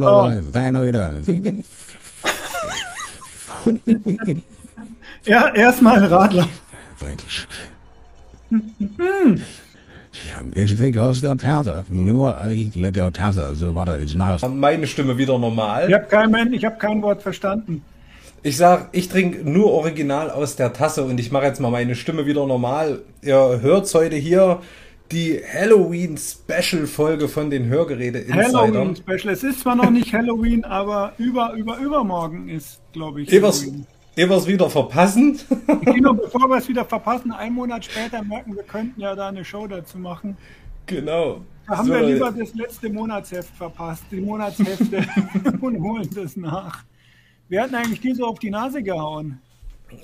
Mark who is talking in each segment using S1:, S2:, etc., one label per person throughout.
S1: wir
S2: Oh.
S1: wieder.
S2: Ja, erstmal ein Radler.
S1: Ich denke aus der Tasse. Nur ich mit der Tasse. So warte, ist nach.
S3: Meine Stimme wieder normal.
S2: Ich habe kein, ich hab kein Wort verstanden.
S3: Ich sag, ich trinke nur original aus der Tasse und ich mache jetzt mal meine Stimme wieder normal. Ihr hört heute hier die Halloween-Special-Folge von den Hörgeräte-Insidern.
S2: Halloween-Special. Es ist zwar noch nicht Halloween, aber über, über, übermorgen ist, glaube ich,
S3: ehe wir's wieder verpassen.
S2: Genau, bevor wir es wieder verpassen, einen Monat später merken, wir könnten ja da eine Show dazu machen.
S3: genau.
S2: Da haben
S3: So,
S2: wir lieber das letzte Monatsheft verpasst, die Monatshefte und holen das nach. Wir hatten eigentlich die so auf die Nase gehauen.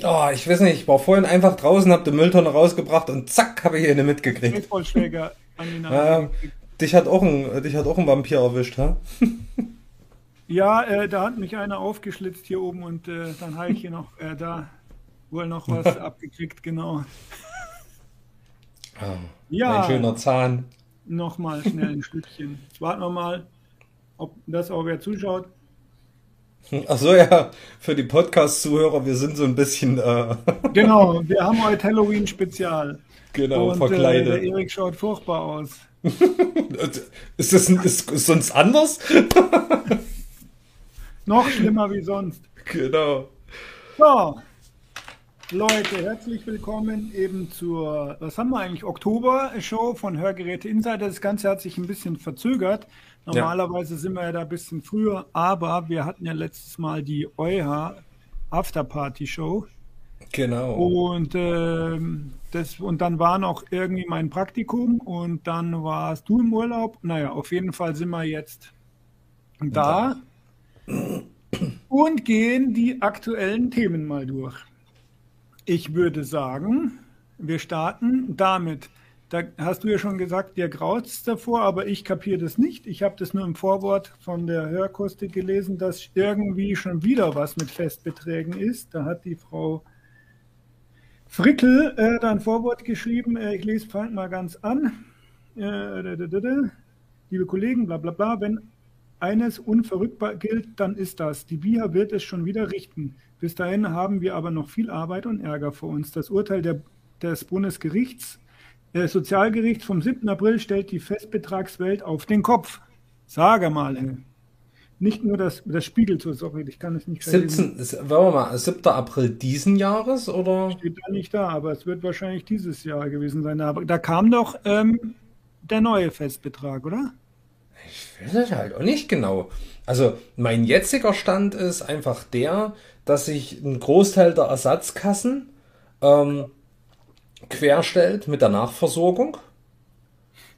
S3: Oh, ich weiß nicht, ich war vorhin einfach draußen, hab die Mülltonne rausgebracht und zack, habe ich eine mitgekriegt.
S2: Baseballschläger an die Nase. Gekriegt.
S3: dich hat auch ein, dich hat auch ein Vampir erwischt, ha?
S2: Ja, äh, da hat mich einer aufgeschlitzt hier oben und äh, dann habe ich hier noch, äh, da wohl noch was abgekriegt, genau. Ja.
S3: Ein schöner Zahn.
S2: Nochmal schnell ein Stückchen. Jetzt warten wir mal, ob das auch wer zuschaut.
S3: Ach so, ja, für die Podcast-Zuhörer, wir sind so ein bisschen, äh,
S2: Genau, wir haben heute Halloween-Spezial.
S3: genau,
S2: und äh, der
S3: verkleidet.
S2: Erik schaut furchtbar aus.
S3: Ist das ist, ist sonst anders?
S2: Noch schlimmer wie sonst.
S3: genau.
S2: So, Leute, herzlich willkommen eben zur, was haben wir eigentlich, Oktober-Show von Hörgeräte Insider. Das Ganze hat sich ein bisschen verzögert. Normalerweise sind wir ja da ein bisschen früher, aber wir hatten ja letztes Mal die EuH Afterparty-Show.
S3: Genau.
S2: Und, ähm, das, und dann war noch irgendwie mein Praktikum und dann warst du im Urlaub. Naja, auf jeden Fall sind wir jetzt da und gehen die aktuellen Themen mal durch. Ich würde sagen, wir starten damit. Da hast du ja schon gesagt, dir graut es davor, aber ich kapiere das nicht. Ich habe das nur im Vorwort von der Hörkustik gelesen, dass irgendwie schon wieder was mit Festbeträgen ist. Da hat die Frau Frickel äh, da Vorwort geschrieben. Äh, ich lese fangt mal ganz an. Äh. Liebe Kollegen, bla bla bla, wenn eines unverrückbar gilt, dann ist das. Die BIHA wird es schon wieder richten. Bis dahin haben wir aber noch viel Arbeit und Ärger vor uns. Das Urteil der, des Bundesgerichts, äh, Sozialgerichts vom 7. April stellt die Festbetragswelt auf den Kopf. Sage mal, ey. Nicht nur das, das spiegelt so, sorry, ich kann es nicht
S3: 17, ist- wollen wir mal, 7. April diesen Jahres oder?
S2: Steht da nicht da, aber es wird wahrscheinlich dieses Jahr gewesen sein. Aber da kam doch ähm, der neue Festbetrag, oder?
S3: Ich weiß es halt auch nicht genau. Also mein jetziger Stand ist einfach der, dass sich ein Großteil der Ersatzkassen ähm, querstellt mit der Nachversorgung.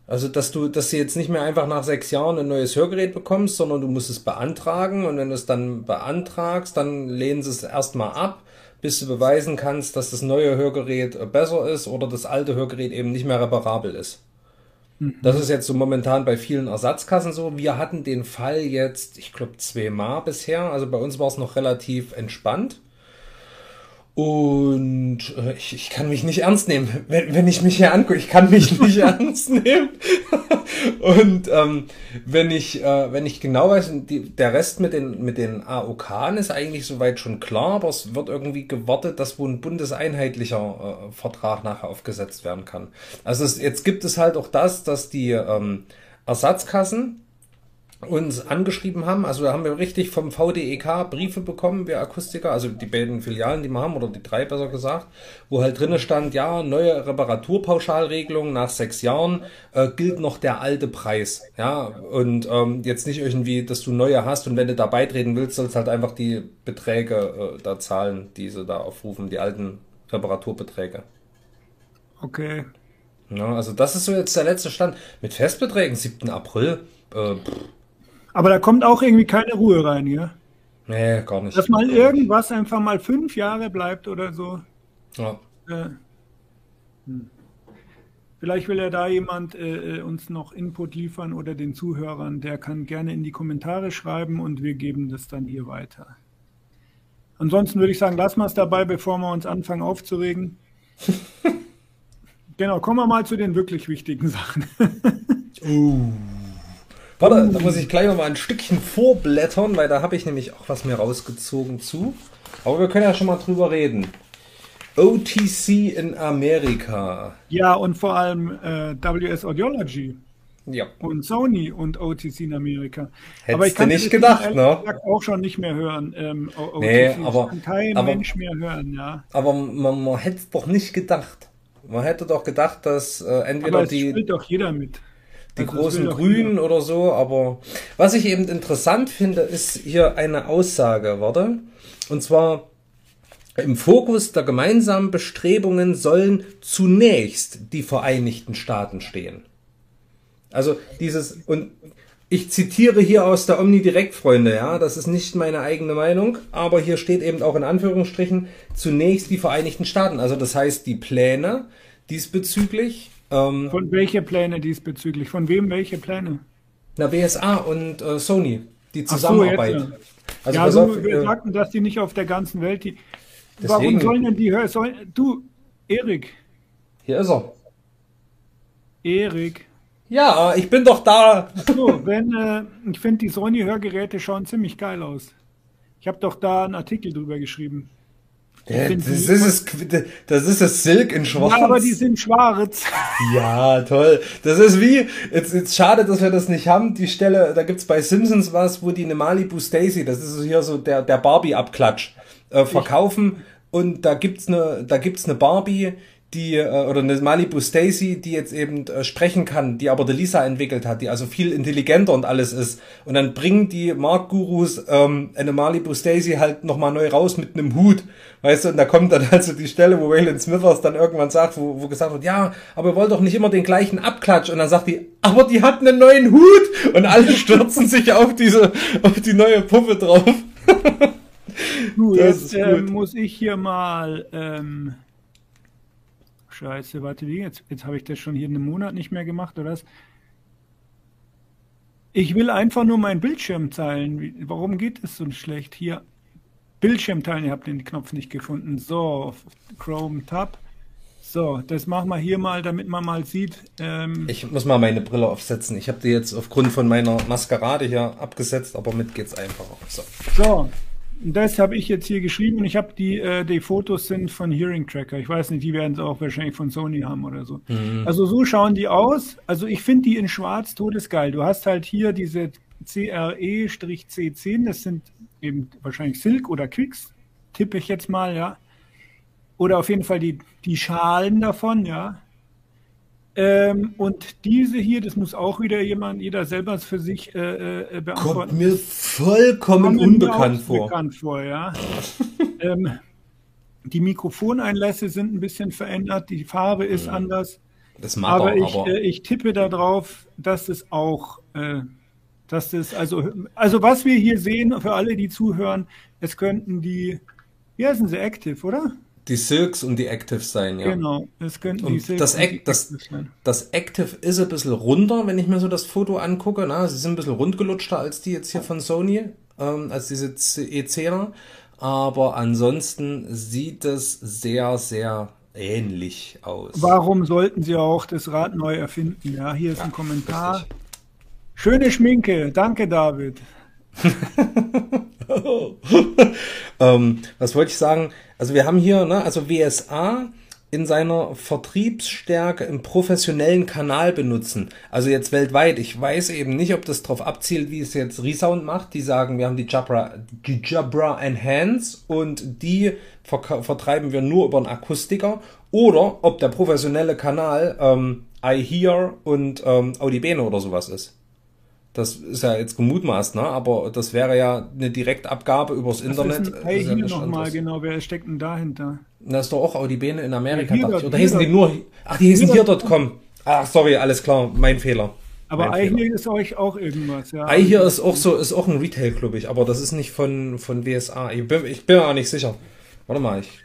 S3: Also dass du, dass du jetzt nicht mehr einfach nach sechs Jahren ein neues Hörgerät bekommst, sondern du musst es beantragen und wenn du es dann beantragst, dann lehnen sie es erstmal ab, bis du beweisen kannst, dass das neue Hörgerät besser ist oder das alte Hörgerät eben nicht mehr reparabel ist. Das ist jetzt so momentan bei vielen Ersatzkassen so. Wir hatten den Fall jetzt, ich glaube, zweimal bisher. Also bei uns war es noch relativ entspannt. Und äh, ich, ich kann mich nicht ernst nehmen, wenn, wenn ich mich hier angucke. Ich kann mich nicht ernst nehmen. Und ähm, wenn ich äh, wenn ich genau weiß, die, der Rest mit den mit den AOK ist eigentlich soweit schon klar, aber es wird irgendwie gewartet, dass wo ein bundeseinheitlicher äh, Vertrag nachher aufgesetzt werden kann. Also es, jetzt gibt es halt auch das, dass die ähm, Ersatzkassen uns angeschrieben haben. Also da haben wir richtig vom VDEK Briefe bekommen, wir Akustiker, also die beiden Filialen, die wir haben, oder die drei besser gesagt, wo halt drinnen stand, ja, neue Reparaturpauschalregelung nach sechs Jahren äh, gilt noch der alte Preis. Ja, und ähm, jetzt nicht irgendwie, dass du neue hast und wenn du da beitreten willst, sollst halt einfach die Beträge äh, da zahlen, die sie da aufrufen, die alten Reparaturbeträge.
S2: Okay.
S3: Ja, also das ist so jetzt der letzte Stand. Mit Festbeträgen, 7. April, äh, pff,
S2: Aber da kommt auch irgendwie keine Ruhe rein, ja?
S3: Nee, gar nicht.
S2: Dass mal irgendwas einfach mal fünf Jahre bleibt oder so.
S3: Ja.
S2: Äh, hm. Vielleicht will ja da jemand äh, äh, uns noch Input liefern oder den Zuhörern. Der kann gerne in die Kommentare schreiben und wir geben das dann hier weiter. Ansonsten würde ich sagen, lassen wir es dabei, bevor wir uns anfangen aufzuregen. genau, kommen wir mal zu den wirklich wichtigen Sachen.
S3: Warte, da muss ich gleich noch mal ein Stückchen vorblättern, weil da habe ich nämlich auch was mir rausgezogen zu. Aber wir können ja schon mal drüber reden. OTC in Amerika.
S2: ja, und vor allem äh, WS Audiology
S3: Ja.
S2: und Sony und OTC in Amerika.
S3: Hättest du
S2: kann
S3: nicht gedacht, ne?
S2: auch schon nicht mehr hören. Ähm, O- OTC.
S3: Nee,
S2: Das
S3: aber-
S2: kann kein
S3: aber-
S2: Mensch mehr hören, ja.
S3: Aber man, man hätte es doch nicht gedacht. Man hätte doch gedacht, dass äh, entweder
S2: Aber es
S3: die,
S2: spielt doch jeder mit.
S3: Die
S2: Also,
S3: großen Grünen oder so, aber was ich eben interessant finde, ist hier eine Aussage, warte. Und zwar im Fokus der gemeinsamen Bestrebungen sollen zunächst die Vereinigten Staaten stehen. Also dieses, und ich zitiere hier aus der Omnidirect, Freunde, ja, das ist nicht meine eigene Meinung, aber hier steht eben auch in Anführungsstrichen zunächst die Vereinigten Staaten. Also das heißt, die Pläne diesbezüglich, ähm,
S2: Von welche Pläne diesbezüglich? Von wem welche Pläne?
S3: na, BSA und äh, Sony, die
S2: so,
S3: Zusammenarbeit.
S2: ja.
S3: Also
S2: ja, du,
S3: auf,
S2: wir
S3: äh,
S2: sagten, dass die nicht auf der ganzen Welt die.
S3: Deswegen-
S2: Warum sollen denn die hören? Sollen, du, Erik,
S3: hier ist er.
S2: Erik.
S3: Ja, ich bin doch da.
S2: So, wenn, äh, ich finde, die Sony-Hörgeräte schauen ziemlich geil aus. Ich habe doch da einen Artikel drüber geschrieben.
S3: Ja,
S2: find
S3: das, ist es, das ist das Silk in Schwarz.
S2: Ja, aber die sind schwarz.
S3: Ja, toll. Das ist wie, jetzt, jetzt schade, dass wir das nicht haben. Die Stelle, da gibt's bei Simpsons was, wo die eine Malibu Stacy, das ist hier so der, der Barbie-Abklatsch, äh, verkaufen. Und da gibt's eine, da gibt's eine Barbie, die, äh, oder eine Malibu Stacy, die jetzt eben äh, sprechen kann, die aber der Lisa entwickelt hat, die also viel intelligenter und alles ist. Und dann bringen die Marktgurus ähm, eine Malibu Stacy halt nochmal neu raus mit einem Hut. Weißt du, und da kommt dann also die Stelle, wo Waylon Smithers dann irgendwann sagt, wo, wo gesagt wird, ja, aber ihr wollt doch nicht immer den gleichen Abklatsch. Und dann sagt die, aber die hat einen neuen Hut. Und alle stürzen sich auf diese, auf die neue Puppe drauf.
S2: Du,
S3: Das
S2: jetzt
S3: gut.
S2: muss ich hier mal. Ähm, Scheiße, warte, wie? Jetzt, jetzt habe ich das schon hier einen Monat nicht mehr gemacht, oder was? Ich will einfach nur meinen Bildschirm teilen. Warum geht es so schlecht? Hier. Bildschirm teilen, ihr habt den Knopf nicht gefunden. So, Chrome Tab. So, das machen wir hier mal, damit man mal sieht. Ähm,
S3: Ich muss mal meine Brille aufsetzen. Ich habe die jetzt aufgrund von meiner Maskerade hier abgesetzt, aber mit geht's einfacher. So.
S2: So, das habe ich jetzt hier geschrieben und ich habe die, äh, die Fotos sind von Hearing Tracker. Ich weiß nicht, die werden es auch wahrscheinlich von Sony haben oder so. Also so schauen die aus. Also ich finde die in schwarz todesgeil. Du hast halt hier diese CRE-C10, das sind eben wahrscheinlich Silk oder Quicks, tippe ich jetzt mal, ja. Oder auf jeden Fall die, die Schalen davon, ja. Ähm, und diese hier, das muss auch wieder jemand, jeder selber für sich äh, äh, beantworten.
S3: Kommt mir vollkommen
S2: Kommt mir
S3: unbekannt
S2: auch
S3: vor.
S2: Bekannt vor, ja. ähm, die Mikrofoneinlässe sind ein bisschen verändert, die Farbe ist anders,
S3: Das mag
S2: aber
S3: er,
S2: ich,
S3: aber
S2: äh, ich tippe darauf, dass es auch, äh, dass das, also, also was wir hier sehen, für alle, die zuhören, es könnten die, wie heißen sie, Active, oder?
S3: Die Silks und die Actives sein, ja.
S2: Genau, es könnten
S3: Und
S2: die Silk
S3: das Act- das-
S2: Active sein.
S3: Das Active ist ein bisschen runder, wenn ich mir so das Foto angucke. Na, sie sind ein bisschen rundgelutschter als die jetzt hier von Sony, ähm, als diese C- E10er. Aber ansonsten sieht es sehr, sehr ähnlich aus.
S2: Warum sollten sie auch das Rad neu erfinden? Ja, hier ist ein Kommentar. Schöne Schminke, danke David.
S3: ähm, was wollte ich sagen? Also wir haben hier, ne, also WSA in seiner Vertriebsstärke im professionellen Kanal benutzen. Also jetzt weltweit. Ich weiß eben nicht, ob das darauf abzielt, wie es jetzt Resound macht. Die sagen, wir haben die Jabra, die Jabra Enhance und die vertreiben wir nur über einen Akustiker. Oder ob der professionelle Kanal ähm, iHear und ähm, Audibene oder sowas ist. Das ist ja jetzt gemutmaßt, ne? aber das wäre ja eine Direktabgabe übers Internet.
S2: Ist hey,
S3: ist ja
S2: hier nochmal, genau, wer steckt denn dahinter?
S3: Das ist doch auch Audibene in Amerika,
S2: Ja, hier
S3: Oder
S2: hier
S3: hießen die nur. Ach, die hießen
S2: Hier
S3: hier kommen. Ach, sorry, alles klar, mein Fehler.
S2: Aber
S3: Mein Fehler.
S2: iHear ist euch auch irgendwas, ja.
S3: iHear ist auch so, ist auch ein Retail, glaube ich, aber das ist nicht von, von WSA. Ich bin, ich bin mir auch nicht sicher. Warte mal, ich.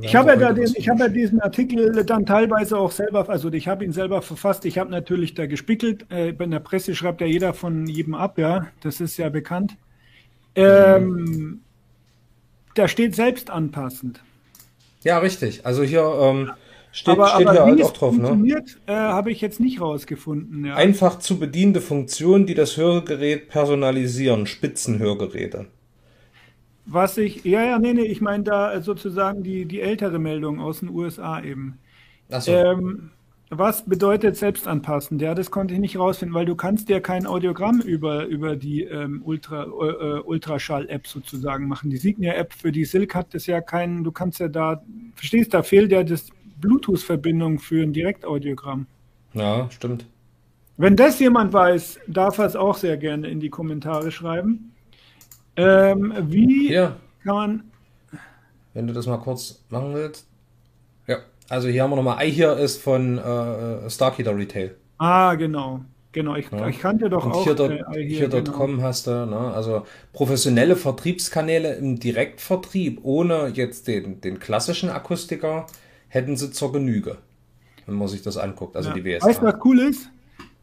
S2: Ich habe ja, da den, ich habe ja diesen Artikel dann teilweise auch selber, also ich habe ihn selber verfasst. Ich habe natürlich da gespickelt. Äh, in der Presse schreibt ja jeder von jedem ab, ja. Das ist ja bekannt. Ähm, da steht selbst anpassend.
S3: Ja, richtig. Also hier ähm, steht,
S2: aber
S3: steht
S2: aber
S3: hier halt auch drauf, ne?
S2: funktioniert, äh, habe ich jetzt nicht rausgefunden. Ja.
S3: Einfach zu bedienende Funktionen, die das Hörgerät personalisieren. Spitzenhörgeräte.
S2: Was ich, ja, ja, nee, nee, ich meine da sozusagen die, die ältere Meldung aus den USA eben.
S3: Achso.
S2: Ähm, was bedeutet selbstanpassend? Ja, das konnte ich nicht rausfinden, weil du kannst ja kein Audiogramm über, über die ähm, Ultra, äh, Ultraschall-App sozusagen machen. Die Signia-App für die Silk hat das ja keinen, du kannst ja da, verstehst, da fehlt ja das Bluetooth-Verbindung für ein Direktaudiogramm.
S3: ja, stimmt.
S2: Wenn das jemand weiß, darf er es auch sehr gerne in die Kommentare schreiben. Ähm, wie
S3: Hier,
S2: kann man,
S3: wenn du das mal kurz machen willst. Ja, also hier haben wir nochmal. iHear ist von äh, Starkeeter Retail.
S2: ah, genau, genau, ich,
S3: Ja.
S2: ich kannte doch
S3: Und
S2: auch
S3: hier, dort,
S2: äh,
S3: hier,
S2: genau.
S3: .com hast du, ne? also professionelle Vertriebskanäle im Direktvertrieb ohne jetzt den, den klassischen Akustiker hätten sie zur Genüge, wenn man sich das anguckt, also
S2: Ja.
S3: die WSA.
S2: Weißt du, was cool ist?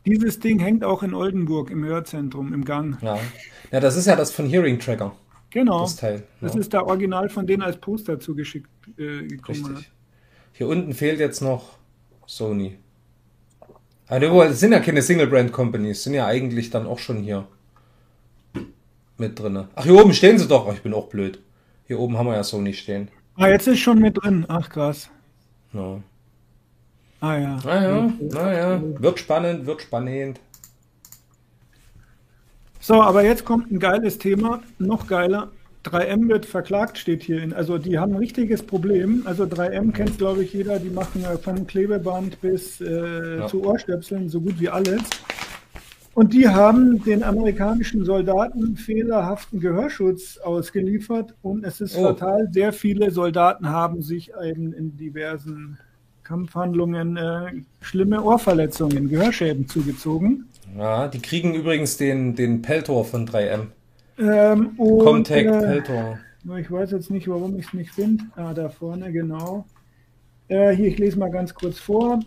S2: Dieses Ding hängt auch in Oldenburg im Hörzentrum, im Gang.
S3: Ja. ja, das ist ja das von Hearing Tracker,
S2: Genau.
S3: das Teil.
S2: Das
S3: ja.
S2: ist da original von denen als Poster zugeschickt äh, gekommen.
S3: Richtig. Hier unten fehlt jetzt noch Sony. Aber das sind ja keine Single-Brand-Companies, sind ja eigentlich dann auch schon hier mit drinne. Ach, hier oben stehen sie doch. Ach, ich bin auch blöd. Hier oben haben wir ja Sony stehen.
S2: Ah, jetzt ist schon mit drin. Ach, krass.
S3: Ja.
S2: Ah ja.
S3: Naja, naja. Wird spannend, wird spannend.
S2: So, aber jetzt kommt ein geiles Thema, noch geiler. 3M wird verklagt, steht hier. In, also die haben ein richtiges Problem. Also 3M kennt, glaube ich, jeder. Die machen von Klebeband bis äh,
S3: Ja.
S2: zu Ohrstöpseln so gut wie alles. Und die haben den amerikanischen Soldaten fehlerhaften Gehörschutz ausgeliefert. Und es ist
S3: Oh.
S2: fatal. Sehr viele Soldaten haben sich eben in diversen Kampfhandlungen äh, schlimme Ohrverletzungen, Gehörschäden zugezogen.
S3: Ja, die kriegen übrigens den, den Peltor von 3M.
S2: Ähm, und,
S3: Comtech
S2: äh,
S3: Peltor.
S2: Ich weiß jetzt nicht, warum ich es nicht finde. Ah, da vorne, genau. Äh, hier, ich lese mal ganz kurz vor.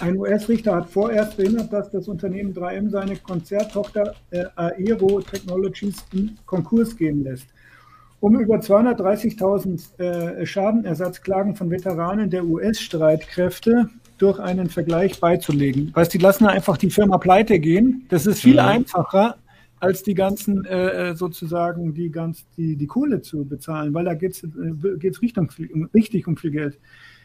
S2: Ein US-Richter hat vorerst verhindert, dass das Unternehmen 3M seine Konzerttochter äh, Aero Technologies in Konkurs gehen lässt. Um über 230.000 äh, Schadenersatzklagen von Veteranen der US-Streitkräfte durch einen Vergleich beizulegen. Weißt, die lassen einfach die Firma pleite gehen. Das ist viel
S3: Mhm.
S2: einfacher, als die ganzen äh, sozusagen die ganz die die Kohle zu bezahlen, weil da geht's äh, geht's Richtung richtig um viel Geld.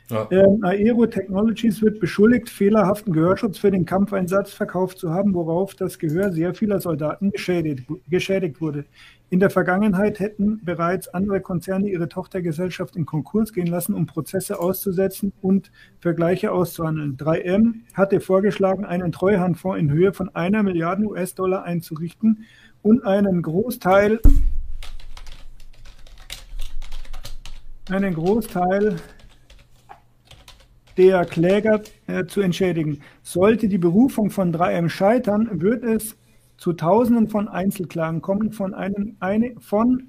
S3: Ja.
S2: Ähm, Aero Technologies wird beschuldigt, fehlerhaften Gehörschutz für den Kampfeinsatz verkauft zu haben, worauf das Gehör sehr vieler Soldaten geschädigt, geschädigt wurde. In der Vergangenheit hätten bereits andere Konzerne ihre Tochtergesellschaft in Konkurs gehen lassen, um Prozesse auszusetzen und Vergleiche auszuhandeln. 3M hatte vorgeschlagen, einen Treuhandfonds in Höhe von einer Milliarde US-Dollar einzurichten und einen Großteil einen Großteil der Kläger äh, zu entschädigen. Sollte die Berufung von 3M scheitern, wird es zu Tausenden von Einzelklagen kommen von einem eine, von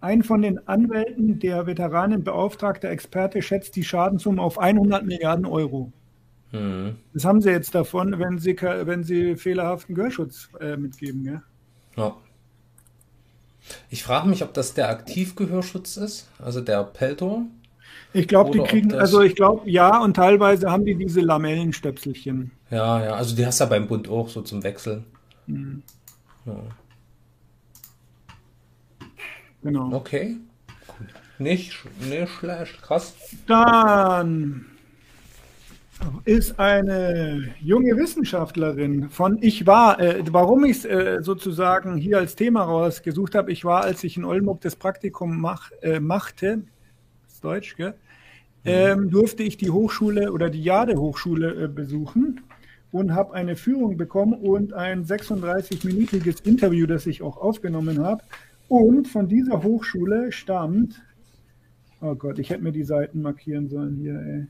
S2: ein von den Anwälten der Veteranen beauftragter Experte schätzt die Schadenssumme auf 100 Milliarden Euro.
S3: Hm.
S2: Das haben sie jetzt davon, wenn sie, wenn sie fehlerhaften Gehörschutz äh, mitgeben. Ja?
S3: Ja. Ich frage mich, ob das der Aktivgehörschutz ist, also der Peltor.
S2: Ich glaube, die kriegen, also ich glaube, ja, und teilweise haben die diese Lamellenstöpselchen.
S3: Ja, ja, also die hast du ja beim Bund auch so zum Wechseln. Ja.
S2: Genau.
S3: Okay. Nicht, nicht schlecht, krass.
S2: Dann ist eine junge Wissenschaftlerin von Ich war, äh, warum ich es äh, sozusagen hier als Thema rausgesucht habe, ich war, als ich in Oldenburg das Praktikum mach, äh, machte, ist Deutsch, gell? Ähm, durfte ich die Hochschule oder die Jade Hochschule äh, besuchen und habe eine Führung bekommen und ein 36-minütiges Interview, das ich auch aufgenommen habe. Und von dieser Hochschule stammt Oh Gott, ich hätte mir die Seiten markieren sollen hier, ey.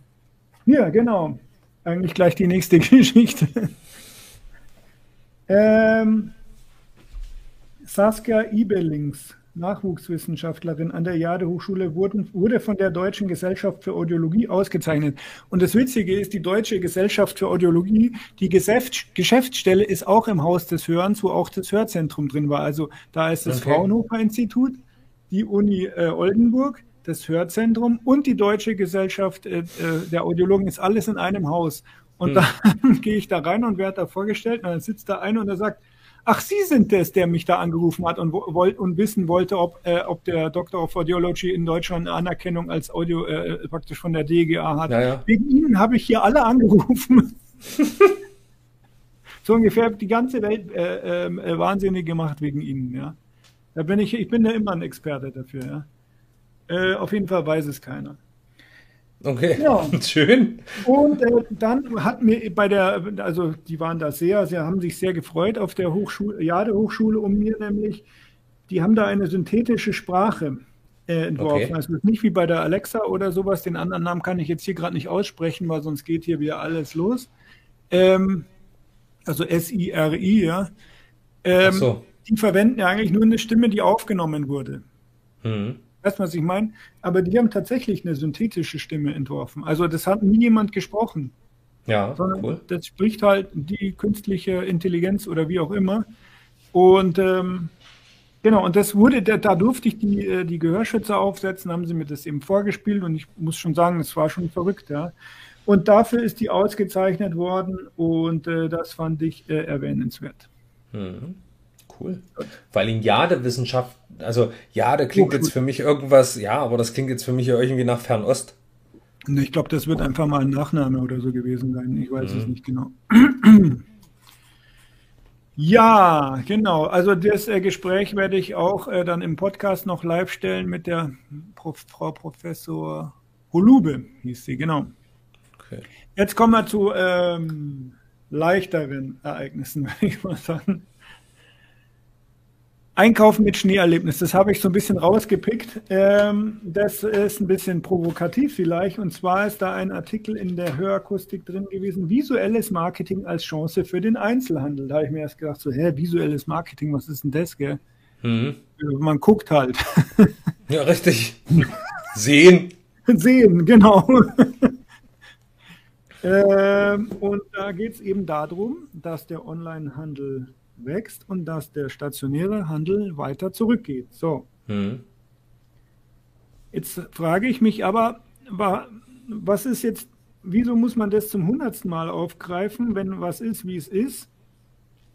S2: Hier, genau. Eigentlich gleich die nächste Geschichte. Ähm, Saskia Ibelings, Nachwuchswissenschaftlerin an der Jade-Hochschule, wurde von der Deutschen Gesellschaft für Audiologie ausgezeichnet. Und das Witzige ist, die Deutsche Gesellschaft für Audiologie, die Geschäft, Geschäftsstelle ist auch im Haus des Hörens, wo auch das Hörzentrum drin war. Also da ist das
S3: Okay.
S2: Fraunhofer-Institut, die Uni äh, Oldenburg, das Hörzentrum und die Deutsche Gesellschaft äh, äh, der Audiologen ist alles in einem Haus. Und dann gehe ich da rein und werde da vorgestellt und dann sitzt da einer und der sagt, ach, Sie sind es, der mich da angerufen hat und, wo- wollt, und wissen wollte, ob, äh, ob der Doctor of Audiology in Deutschland eine Anerkennung als Audio äh, praktisch von der DGA hat.
S3: Ja, ja.
S2: Wegen Ihnen habe ich hier alle angerufen. so ungefähr die ganze Welt äh, ähm, äh, wahnsinnig gemacht wegen Ihnen, ja. Da bin ich, ich bin ja immer ein Experte dafür, ja. Äh, auf jeden Fall weiß es keiner.
S3: Okay,
S2: Ja.
S3: schön.
S2: Und äh, dann hat mir bei der, also die waren da sehr, sie haben sich sehr gefreut auf der Hochschule, Jade Hochschule um mir nämlich. Die haben da eine synthetische Sprache äh, entworfen.
S3: Okay.
S2: Also nicht wie bei der Alexa oder sowas. Den anderen Namen kann ich jetzt hier gerade nicht aussprechen, weil sonst geht hier wieder alles los. Ähm, also S-I-R-I, ja. Ähm,
S3: Ach so.
S2: Die verwenden ja eigentlich nur eine Stimme, die aufgenommen wurde.
S3: Mhm.
S2: Weißt du, was ich meine? Aber die haben tatsächlich eine synthetische Stimme entworfen. Also das hat nie jemand gesprochen,
S3: Ja,
S2: sondern
S3: cool.
S2: das spricht halt die künstliche Intelligenz oder wie auch immer. Und ähm, genau, und das wurde, da, da durfte ich die, äh, die Gehörschützer aufsetzen, haben sie mir das eben vorgespielt und ich muss schon sagen, es war schon verrückt, ja. Und dafür ist die ausgezeichnet worden und äh, das fand ich äh, erwähnenswert.
S3: Mhm. Cool. Weil in Jade-Wissenschaft, also Jade klingt
S2: Hochschule.
S3: jetzt für mich irgendwas, ja, aber das klingt jetzt für mich irgendwie nach Fernost.
S2: Ich glaube, das wird einfach mal ein Nachname oder so gewesen sein. Ich weiß es nicht genau. Ja, genau. Also das äh, Gespräch werde ich auch äh, dann im Podcast noch live stellen mit der Prof, Frau Professor Holube, hieß sie, genau.
S3: Okay.
S2: Jetzt kommen wir zu ähm, leichteren Ereignissen, würde ich mal sagen. Einkaufen mit Schneeerlebnis, das habe ich so ein bisschen rausgepickt. Ähm, das ist ein bisschen provokativ vielleicht. Und zwar ist da ein Artikel in der Hörakustik drin gewesen, visuelles Marketing als Chance für den Einzelhandel. Da habe ich mir erst gedacht, so, hä, visuelles Marketing, was ist denn das, gell?
S3: Mhm.
S2: Man guckt halt.
S3: Ja, richtig. Sehen.
S2: Sehen, genau. ähm, und da geht es eben darum, dass der Onlinehandel wächst und dass der stationäre Handel weiter zurückgeht. So,
S3: Mhm.
S2: jetzt frage ich mich aber, wa- was ist jetzt, wieso muss man das zum hundertsten Mal aufgreifen, wenn was ist, wie es ist?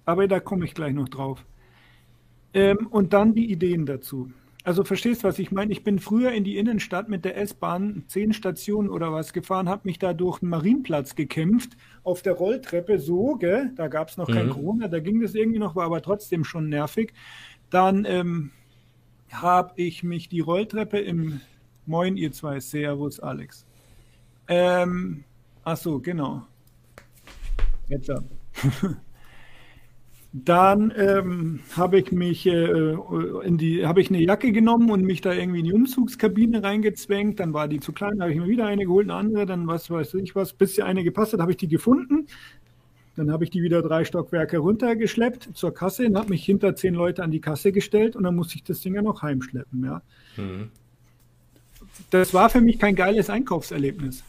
S2: Aber da komme ich gleich noch drauf. Ähm, und dann die Ideen dazu. Also verstehst, was ich meine? Ich bin früher in die Innenstadt mit der S-Bahn zehn Stationen oder was gefahren, habe mich da durch den Marienplatz gekämpft, auf der Rolltreppe so, gell? da gab es noch kein
S3: Mhm.
S2: Corona, da ging das irgendwie noch, war aber trotzdem schon nervig. Dann ähm, habe ich mich die Rolltreppe im Moin, ihr zwei, Servus, Alex. Ähm, ach so, genau. Jetzt ja. Dann ähm, habe ich mich äh, in die, habe ich eine Jacke genommen und mich da irgendwie in die Umzugskabine reingezwängt. Dann war die zu klein, habe ich mir wieder eine geholt, eine andere, dann was weiß ich was, bis sie eine gepasst hat, habe ich die gefunden. Dann habe ich die wieder drei Stockwerke runtergeschleppt zur Kasse und habe mich hinter zehn Leute an die Kasse gestellt und dann musste ich das Ding ja noch heimschleppen, ja.
S3: Mhm.
S2: Das war für mich kein geiles Einkaufserlebnis.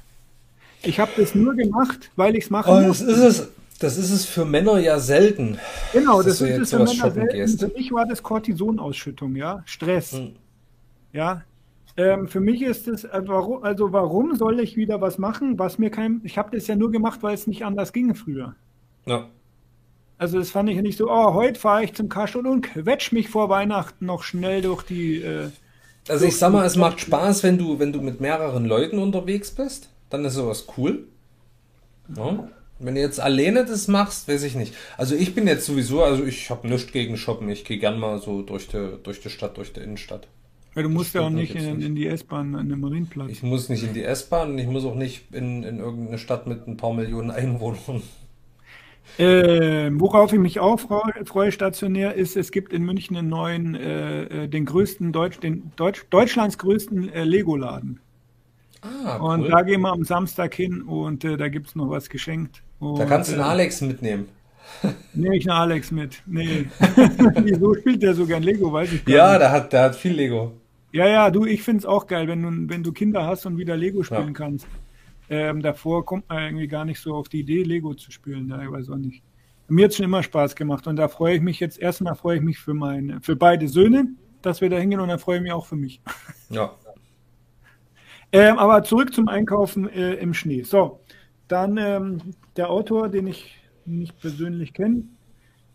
S2: Ich habe das nur gemacht, weil ich es machen
S3: Oh, das
S2: musste.
S3: ist es. Das ist es für Männer ja selten.
S2: Genau, das ist es für Männer selten.
S3: gehst.
S2: Für mich war das Cortisonausschüttung, ja, Stress.
S3: Hm.
S2: Ja, ähm, für mich ist es, äh, warum, also warum soll ich wieder was machen, was mir kein, ich habe das ja nur gemacht, weil es nicht anders ging früher.
S3: Ja.
S2: Also das fand ich ja nicht so, oh, heute fahre ich zum Kaschel und quetsch mich vor Weihnachten noch schnell durch die, äh,
S3: Also ich sag mal, es macht Spaß, wenn du, wenn du mit mehreren Leuten unterwegs bist, dann ist sowas cool. Ja. Wenn du jetzt alleine das machst, weiß ich nicht. Also ich bin jetzt sowieso, also ich habe nichts gegen Shoppen. Ich gehe gern mal so durch die, durch die Stadt, durch die Innenstadt.
S2: weil du musst ja auch nicht in,
S3: nicht.
S2: in die S-Bahn an den Marienplatz.
S3: Ich muss nicht in die S-Bahn und ich muss auch nicht in, in irgendeine Stadt mit ein paar Millionen Einwohnern.
S2: Ähm, worauf ich mich auch freue, freue stationär ist, es gibt in München einen neuen, äh, äh, den größten Deutsch, den Deutsch, Deutschlands größten äh, Lego-Laden.
S3: Ah,
S2: Und
S3: cool.
S2: da gehen wir am Samstag hin und äh, da gibt es noch was geschenkt. Und,
S3: Da kannst du
S2: äh,
S3: Alex mitnehmen.
S2: Nehme ich einen Alex mit. Nee. Wieso spielt der so gern Lego, weiß ich gar
S3: Ja,
S2: nicht.
S3: der hat, der hat viel Lego.
S2: Ja, ja, du, ich finde es auch geil, wenn du, wenn du Kinder hast und wieder Lego spielen
S3: Ja.
S2: kannst. Ähm, davor kommt man irgendwie gar nicht so auf die Idee, Lego zu spielen. Ich weiß auch nicht. Mir hat schon immer Spaß gemacht und da freue ich mich jetzt, erstmal freue ich mich für meine, für beide Söhne, dass wir da hingehen und dann freue ich mich auch für mich.
S3: Ja.
S2: Ähm, aber zurück zum Einkaufen äh, im Schnee. So, dann ähm, der Autor, den ich nicht persönlich kenne,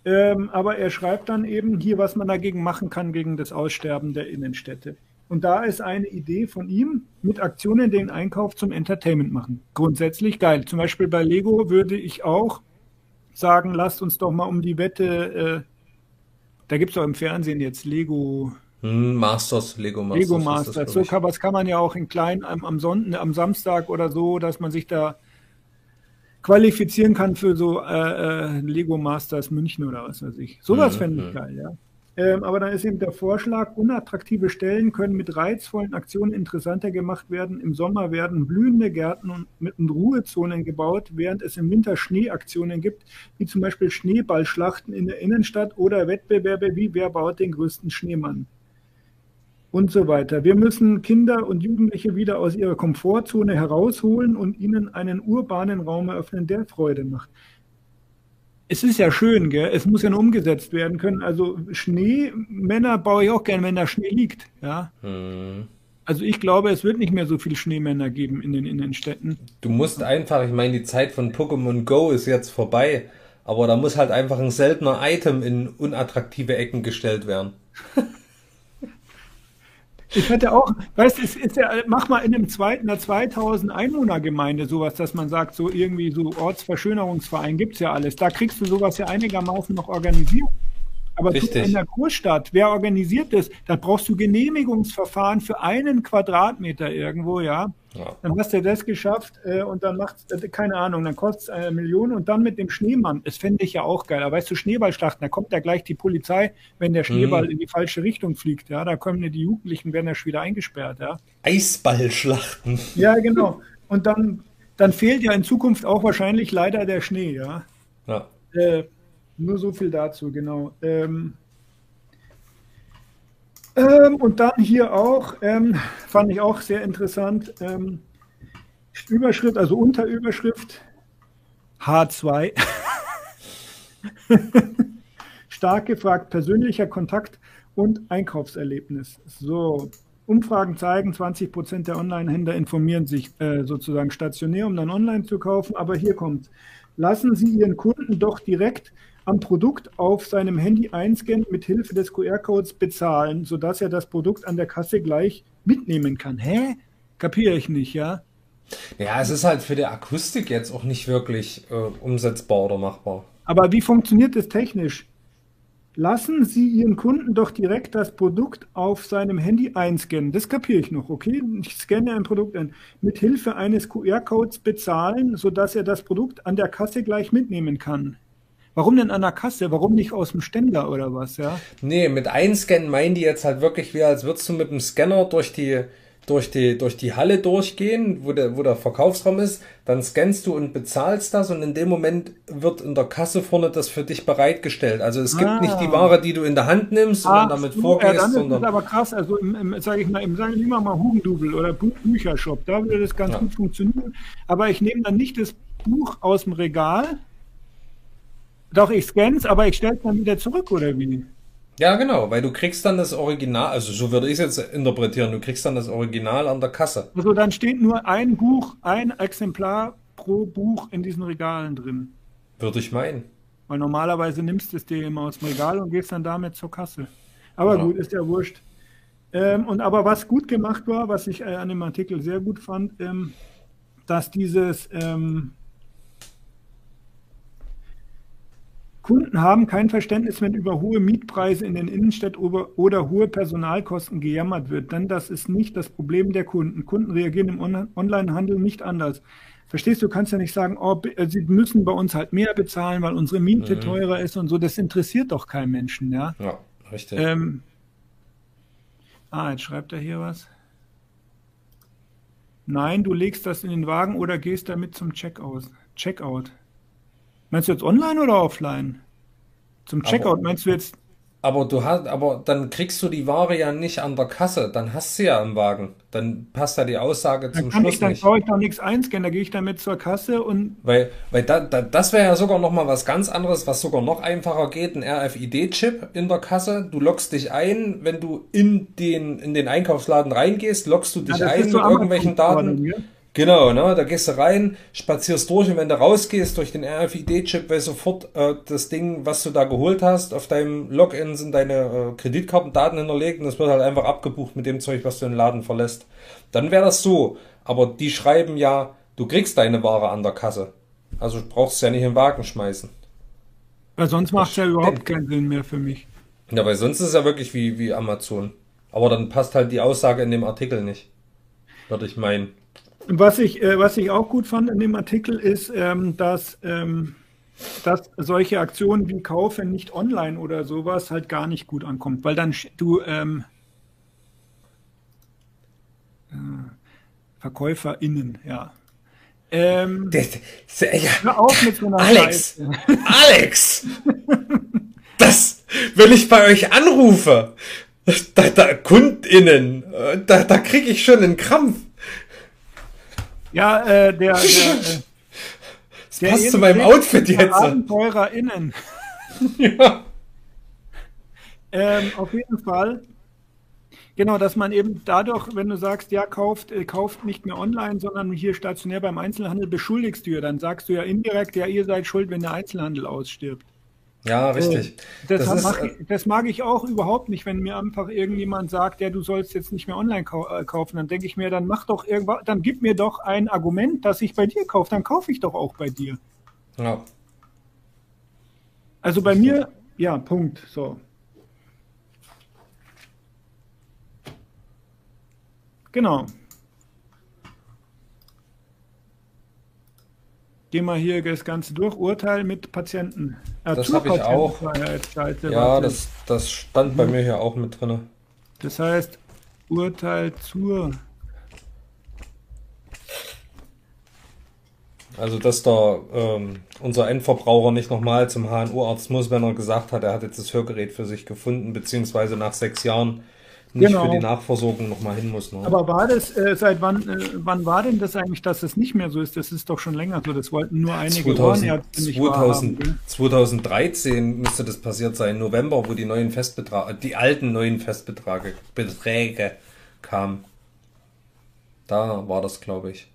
S2: ähm, aber er schreibt dann eben hier, was man dagegen machen kann, gegen das Aussterben der Innenstädte. Und da ist eine Idee von ihm, mit Aktionen den Einkauf zum Entertainment machen. Grundsätzlich geil. Zum Beispiel bei Lego würde ich auch sagen, lasst uns doch mal um die Wette, äh, da gibt es auch im Fernsehen jetzt Lego,
S3: Hm, Masters, Lego Masters.
S2: Lego Masters. So kann, was kann man ja auch in klein am, am, Sonntag, am Samstag oder so, dass man sich da qualifizieren kann für so äh, äh, Lego Masters München oder was weiß ich. Sowas
S3: Mhm,
S2: fände ich
S3: mhm.
S2: geil, ja. Ähm, aber dann ist eben der Vorschlag, unattraktive Stellen können mit reizvollen Aktionen interessanter gemacht werden. Im Sommer werden blühende Gärten und mit Ruhezonen gebaut, während es im Winter Schneeaktionen gibt, wie zum Beispiel Schneeballschlachten in der Innenstadt oder Wettbewerbe wie wer baut den größten Schneemann und so weiter. Wir müssen Kinder und Jugendliche wieder aus ihrer Komfortzone herausholen und ihnen einen urbanen Raum eröffnen, der Freude macht. Es ist ja schön, gell? Es muss ja nur umgesetzt werden können. Also Schneemänner baue ich auch gern, wenn da Schnee liegt. Ja.
S3: Hm.
S2: Also ich glaube, es wird nicht mehr so viel Schneemänner geben in den Innenstädten.
S3: Du musst einfach, ich meine, die Zeit von Pokémon Go ist jetzt vorbei, aber da muss halt einfach ein seltener Item in unattraktive Ecken gestellt werden.
S2: Ich hätte auch, weißt du, es ist ja, mach mal in einem zweiten, einer 2000 Einwohnergemeinde sowas, dass man sagt, so irgendwie so Ortsverschönerungsverein gibt's ja alles. Da kriegst du sowas ja einigermaßen noch organisiert. Aber
S3: Richtig.
S2: in der Großstadt, wer organisiert das? Da brauchst du Genehmigungsverfahren für einen Quadratmeter irgendwo, ja.
S3: Ja.
S2: Dann hast du das geschafft äh, und dann macht's, äh, keine Ahnung, dann kostet es eine Million und dann mit dem Schneemann. Das fände ich ja auch geil. Aber weißt du, Schneeballschlachten, da kommt ja gleich die Polizei, wenn der Schneeball
S3: Mhm.
S2: in die falsche Richtung fliegt. Ja, da kommen ja die Jugendlichen, werden ja schon wieder eingesperrt. Ja,
S3: Eisballschlachten.
S2: ja genau. Und dann, dann fehlt ja in Zukunft auch wahrscheinlich leider der Schnee. Ja,
S3: Ja.
S2: äh, nur so viel dazu, genau. Ähm, ähm, und dann hier auch, ähm, fand ich auch sehr interessant, ähm, Überschrift, also Unterüberschrift H2. Stark gefragt, persönlicher Kontakt und Einkaufserlebnis. So, Umfragen zeigen, 20 Prozent der Online-Händler informieren sich äh, sozusagen stationär, um dann online zu kaufen. Aber hier kommt, lassen Sie Ihren Kunden doch direkt am Produkt auf seinem Handy einscannen, mit Hilfe des QR-Codes bezahlen, sodass er das Produkt an der Kasse gleich mitnehmen kann. Hä? Kapiere ich nicht, ja?
S3: Ja, es ist halt für die Akustik jetzt auch nicht wirklich äh, umsetzbar oder machbar.
S2: Aber wie funktioniert das technisch? Lassen Sie Ihren Kunden doch direkt das Produkt auf seinem Handy einscannen. Das kapiere ich noch, okay? Ich scanne ein Produkt ein. Mit Hilfe eines QR-Codes bezahlen, sodass er das Produkt an der Kasse gleich mitnehmen kann. Warum denn an der Kasse? Warum nicht aus dem Ständer oder was, ja?
S3: Nee, mit Einscannen meinen die jetzt halt wirklich wie, als würdest du mit dem Scanner durch die, durch die, durch die Halle durchgehen, wo der, wo der Verkaufsraum ist, dann scannst du und bezahlst das und in dem Moment wird in der Kasse vorne das für dich bereitgestellt. Also es gibt
S2: Ah.
S3: nicht die Ware, die du in der Hand nimmst und dann damit vorgehst,
S2: ja, dann ist das aber krass. Also, im, im, sage ich mal, im, sagen wir mal Hugendubel oder Bü Büchershop, da würde das ganz
S3: Ja.
S2: gut funktionieren. Aber ich nehme dann nicht das Buch aus dem Regal. Doch, ich scanne es, aber ich stelle es dann wieder zurück, oder wie?
S3: Ja, genau, weil du kriegst dann das Original, also so würde ich es jetzt interpretieren, du kriegst dann das Original an der Kasse.
S2: Also dann steht nur ein Buch, ein Exemplar pro Buch in diesen Regalen drin.
S3: Würde ich meinen.
S2: Weil normalerweise nimmst du es dir immer aus dem Regal und gehst dann damit zur Kasse. Aber
S3: Ja.
S2: gut, ist ja wurscht. Ähm, und aber was gut gemacht war, was ich äh, an dem Artikel sehr gut fand, ähm, dass dieses ähm, Kunden haben kein Verständnis, wenn über hohe Mietpreise in den Innenstädten oder, hohe Personalkosten gejammert wird. Denn das ist nicht das Problem der Kunden. Kunden reagieren im On Onlinehandel nicht anders. Verstehst du, du kannst ja nicht sagen, oh, sie müssen bei uns halt mehr bezahlen, weil unsere Miete
S3: Mhm.
S2: teurer ist und so. Das interessiert doch keinen Menschen, ja.
S3: Ja, richtig.
S2: Ähm, ah, jetzt schreibt er hier was. Nein, du legst das in den Wagen oder gehst damit zum Checkout. Checkout. Meinst du jetzt online oder offline? Zum Checkout
S3: Aber-
S2: meinst du jetzt?
S3: Aber du hast, aber dann kriegst du die Ware ja nicht an der Kasse, dann hast du ja im Wagen. Dann passt ja die Aussage
S2: Dann
S3: zum
S2: kann ich,
S3: Schluss
S2: dann
S3: nicht.
S2: brauche ich doch nichts einscannen, da gehe ich damit zur Kasse und
S3: Weil, weil da, da, das wäre ja sogar noch mal was ganz anderes, was sogar noch einfacher geht, ein RFID-Chip in der Kasse. Du loggst dich ein, wenn du in den, in den Einkaufsladen reingehst, loggst du dich
S2: Ja,
S3: ein mit irgendwelchen Daten.
S2: ja?
S3: Genau, ne? Da gehst du rein, spazierst durch und wenn du rausgehst durch den RFID-Chip, weiß sofort äh, das Ding, was du da geholt hast. Auf deinem Login sind deine äh, Kreditkartendaten hinterlegt und das wird halt einfach abgebucht mit dem Zeug, was du den Laden verlässt. Dann wäre das so. Aber die schreiben ja, du kriegst deine Ware an der Kasse. Also brauchst du ja nicht in den Wagen schmeißen.
S2: weil sonst macht es ja überhaupt keinen Sinn mehr für mich.
S3: Ja, weil sonst ist es ja wirklich wie, wie Amazon. Aber dann passt halt die Aussage in dem Artikel nicht. Würde ich meinen.
S2: Was ich, äh, was ich auch gut fand in dem Artikel ist, ähm, dass, ähm, dass solche Aktionen wie Kaufe nicht online oder sowas halt gar nicht gut ankommt, weil dann du ähm, äh, VerkäuferInnen, ja. Ähm,
S3: Der- der- ja.
S2: hör auf mit so einer
S3: Alex!
S2: Scheiße.
S3: Alex! Das, wenn ich bei euch anrufe, da, da KundInnen, äh, da, da kriege ich schon einen Krampf.
S2: Ja, äh, der, der, äh,
S3: Das
S2: der
S3: passt zu meinem Outfit jetzt.
S2: AbenteurerInnen.
S3: Ja.
S2: Ähm, auf jeden Fall. Genau, dass man eben dadurch, wenn du sagst, ja, kauft, äh, kauft nicht mehr online, sondern hier stationär beim Einzelhandel, beschuldigst du ja, dann sagst du ja indirekt, ja, ihr seid schuld, wenn der Einzelhandel ausstirbt.
S3: Ja, richtig.
S2: Das,
S3: Das ist,
S2: mag,
S3: äh,
S2: ich, das mag ich auch überhaupt nicht, wenn mir einfach irgendjemand sagt, ja, du sollst jetzt nicht mehr online kau äh, kaufen. Dann denke ich mir, dann mach doch irgendwas, dann gib mir doch ein Argument, dass ich bei dir kaufe, dann kaufe ich doch auch bei dir.
S3: ja.
S2: Also bei mir, ja, Punkt. So. Genau. Geh mal hier das Ganze durch. Urteil mit Patienten. Äh,
S3: Das
S2: zur
S3: hab ich auch. Ja das, das stand bei mir hier auch mit drinne.
S2: das heißt, Urteil zur.
S3: Also, dass da ähm, unser Endverbraucher nicht nochmal zum HNO-Arzt muss, wenn er gesagt hat, er hat jetzt das Hörgerät für sich gefunden, beziehungsweise nach sechs Jahren nicht
S2: Genau.
S3: für die Nachversorgung nochmal hin muss. Ne?
S2: Aber war das, äh, seit wann, äh, wann war denn das eigentlich, dass es nicht mehr so ist? Das ist doch schon länger so. Das wollten nur einige
S3: 2000,
S2: Ohrenärzte nicht
S3: 2000,
S2: wahrhaben.
S3: 2013 müsste das passiert sein, November, wo die neuen Festbetrage, die alten neuen Festbeträge Beträge kamen. Da war das, glaube ich.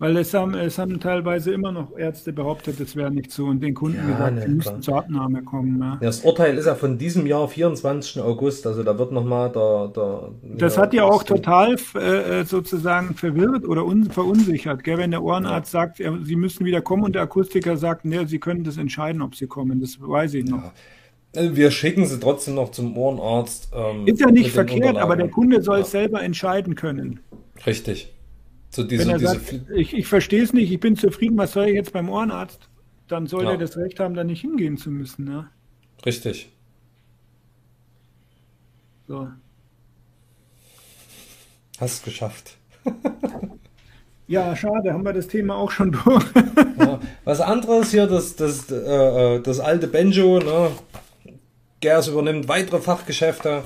S2: Weil es haben, es haben teilweise immer noch Ärzte behauptet, es wäre nicht so und den Kunden
S3: Ja,
S2: gesagt,
S3: ne,
S2: sie müssten zur Abnahme kommen. Ja.
S3: Ja, das Urteil ist ja von diesem Jahr, 24. August, also da wird nochmal der, der.
S2: Das hat ja auch total äh, sozusagen verwirrt oder un verunsichert, gell? wenn der Ohrenarzt sagt, er, sie müssen wieder kommen und der Akustiker sagt, nee, sie können das entscheiden, ob sie kommen. Das weiß ich noch.
S3: Also Wir schicken sie trotzdem noch zum Ohrenarzt. Ähm,
S2: Ist ja nicht verkehrt, aber der. Kunde soll
S3: Ja.
S2: es selber entscheiden können.
S3: Richtig. So
S2: Wenn
S3: diese,
S2: er
S3: diese,
S2: sagt, ich, ich verstehe es nicht, ich bin zufrieden, was soll ich jetzt beim Ohrenarzt? Dann soll
S3: Ja.
S2: er das Recht haben, da nicht hingehen zu müssen. Ne?
S3: richtig.
S2: So.
S3: Hast es geschafft.
S2: Ja, schade, haben wir das Thema auch schon durch.
S3: Ja. Was anderes hier, das, das, äh, äh, das alte Benjo, ne? Gers übernimmt weitere Fachgeschäfte.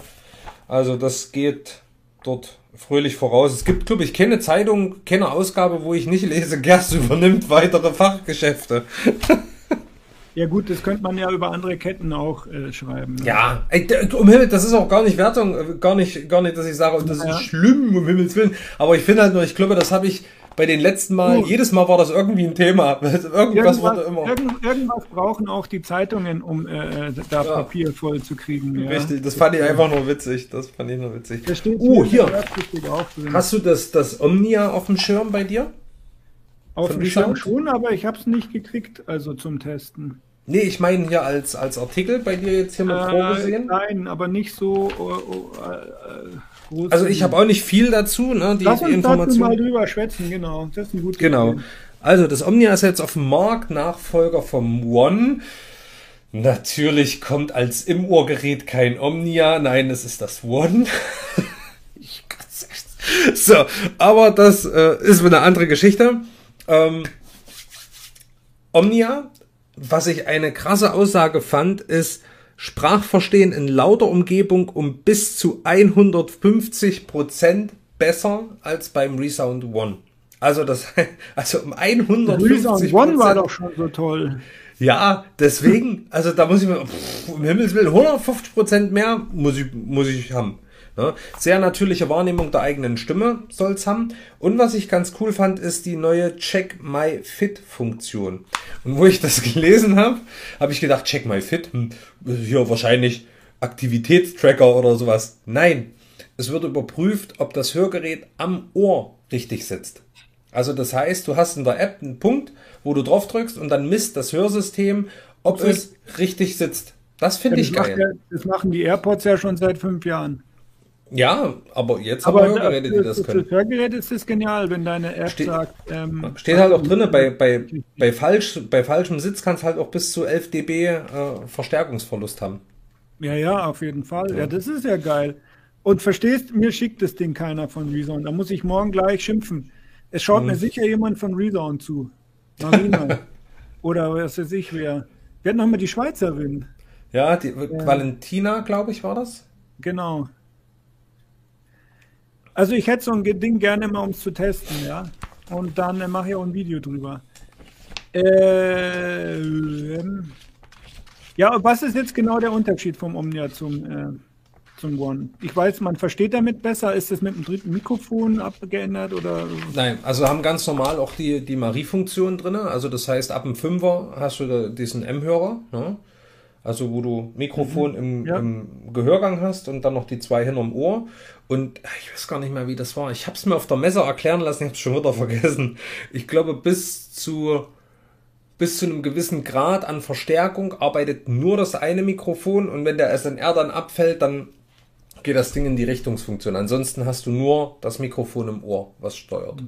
S3: Also das geht dort fröhlich voraus. Es gibt, glaube ich, keine Zeitung, keine Ausgabe, wo ich nicht lese, Gers übernimmt weitere Fachgeschäfte.
S2: Ja gut, das könnte man ja über andere Ketten auch äh, schreiben. ne?
S3: Ja, ey, um Himmel, das ist auch gar nicht Wertung, äh, gar nicht, gar nicht, dass ich sage, das
S2: Ja.
S3: ist schlimm, um Himmels Willen. Aber ich finde halt nur, ich glaube, das habe ich bei den letzten Mal,
S2: Gut.
S3: jedes Mal war das irgendwie ein Thema. Irgendwas
S2: Irgendwas,
S3: wurde immer.
S2: irgend, irgendwas brauchen auch die Zeitungen, um äh, da
S3: Ja.
S2: Papier voll zu kriegen. Ja.
S3: Richtig, das fand ich einfach nur witzig. Das fand ich nur witzig.
S2: Das steht
S3: Oh, hier.
S2: drin.
S3: Hast du das, das Omnia auf dem Schirm bei dir?
S2: Auf
S3: von
S2: dem Schirm schon, aber ich habe es nicht gekriegt, also zum Testen.
S3: Nee, ich meine hier als, als Artikel bei dir jetzt hier mit
S2: Äh,
S3: vorgesehen.
S2: nein, aber nicht so äh, äh, groß.
S3: Also ich habe auch nicht viel dazu, ne? Die,
S2: Lass uns dazu mal
S3: Information.
S2: drüber schwätzen, genau. Das ist ein gutes
S3: Genau. Also das Omnia ist jetzt auf dem Markt, Nachfolger vom One. Natürlich kommt als im Ohrgerät kein Omnia, nein, es ist das One. So, aber das äh, ist eine andere Geschichte. Ähm, Omnia was ich eine krasse Aussage fand, ist Sprachverstehen in lauter Umgebung um bis zu 150 Prozent besser als beim Resound One. Also das, also um 150%
S2: Resound One war doch schon so toll.
S3: Ja, deswegen, also da muss ich mir, pff, um Himmels Willen, 150 Prozent mehr muss ich, muss ich haben. Ne? Sehr natürliche Wahrnehmung der eigenen Stimme soll's haben. Und was ich ganz cool fand, ist die neue Check My Fit Funktion. Und wo ich das gelesen habe, habe ich gedacht, Check My Fit, hm, hier wahrscheinlich Aktivitätstracker oder sowas. Nein, es wird überprüft, ob das Hörgerät am Ohr richtig sitzt. Also das heißt, du hast in der App einen Punkt, wo du drauf drückst und dann misst das Hörsystem, ob es richtig sitzt. Das finde
S2: Ja,
S3: ich geil.
S2: ja, das machen die AirPods ja schon seit fünf Jahren.
S3: Ja, aber jetzt haben wir Hörgeräte, die das können.
S2: für Hörgeräte ist das genial, wenn deine App
S3: Steht-
S2: sagt. Ähm,
S3: Steht halt auch drinne, bei, bei, bei, falsch, bei falschem Sitz kannst halt auch bis zu 11 dB äh, Verstärkungsverlust haben.
S2: Ja, ja, auf jeden Fall. Ja, das ist ja geil. Und verstehst, mir schickt das Ding keiner von Resound. Da muss ich morgen gleich schimpfen. Es schaut
S3: Mhm.
S2: mir sicher jemand von Resound zu. Marina. Oder was weiß ich wer. Wir hatten noch mal die Schweizerin.
S3: Ja, die Valentina, glaube ich, war das?
S2: Genau. Also ich hätte so ein Ding gerne mal, um es zu testen, ja. Und dann äh, mache ich auch ein Video drüber. Ähm, ja, was ist jetzt genau der Unterschied vom Omnia zum, äh, zum One? Ich weiß, man versteht damit besser. Ist das mit dem dritten Mikrofon abgeändert oder?
S3: Nein, also haben ganz normal auch die, die Marie-Funktion drin. Also das heißt, ab dem Fünfer hast du diesen M-Hörer, ne? Also wo du Mikrofon im,
S2: Ja.
S3: im Gehörgang hast und dann noch die zwei hinterm Ohr. Und ah, ich weiß gar nicht mehr, wie das war. Ich habe es mir auf der Messe erklären lassen, ich habe es schon wieder vergessen. Ich glaube, bis zu bis zu einem gewissen Grad an Verstärkung arbeitet nur das eine Mikrofon und wenn der SNR dann abfällt, dann geht das Ding in die Richtungsfunktion. Ansonsten hast du nur das Mikrofon im Ohr, was steuert.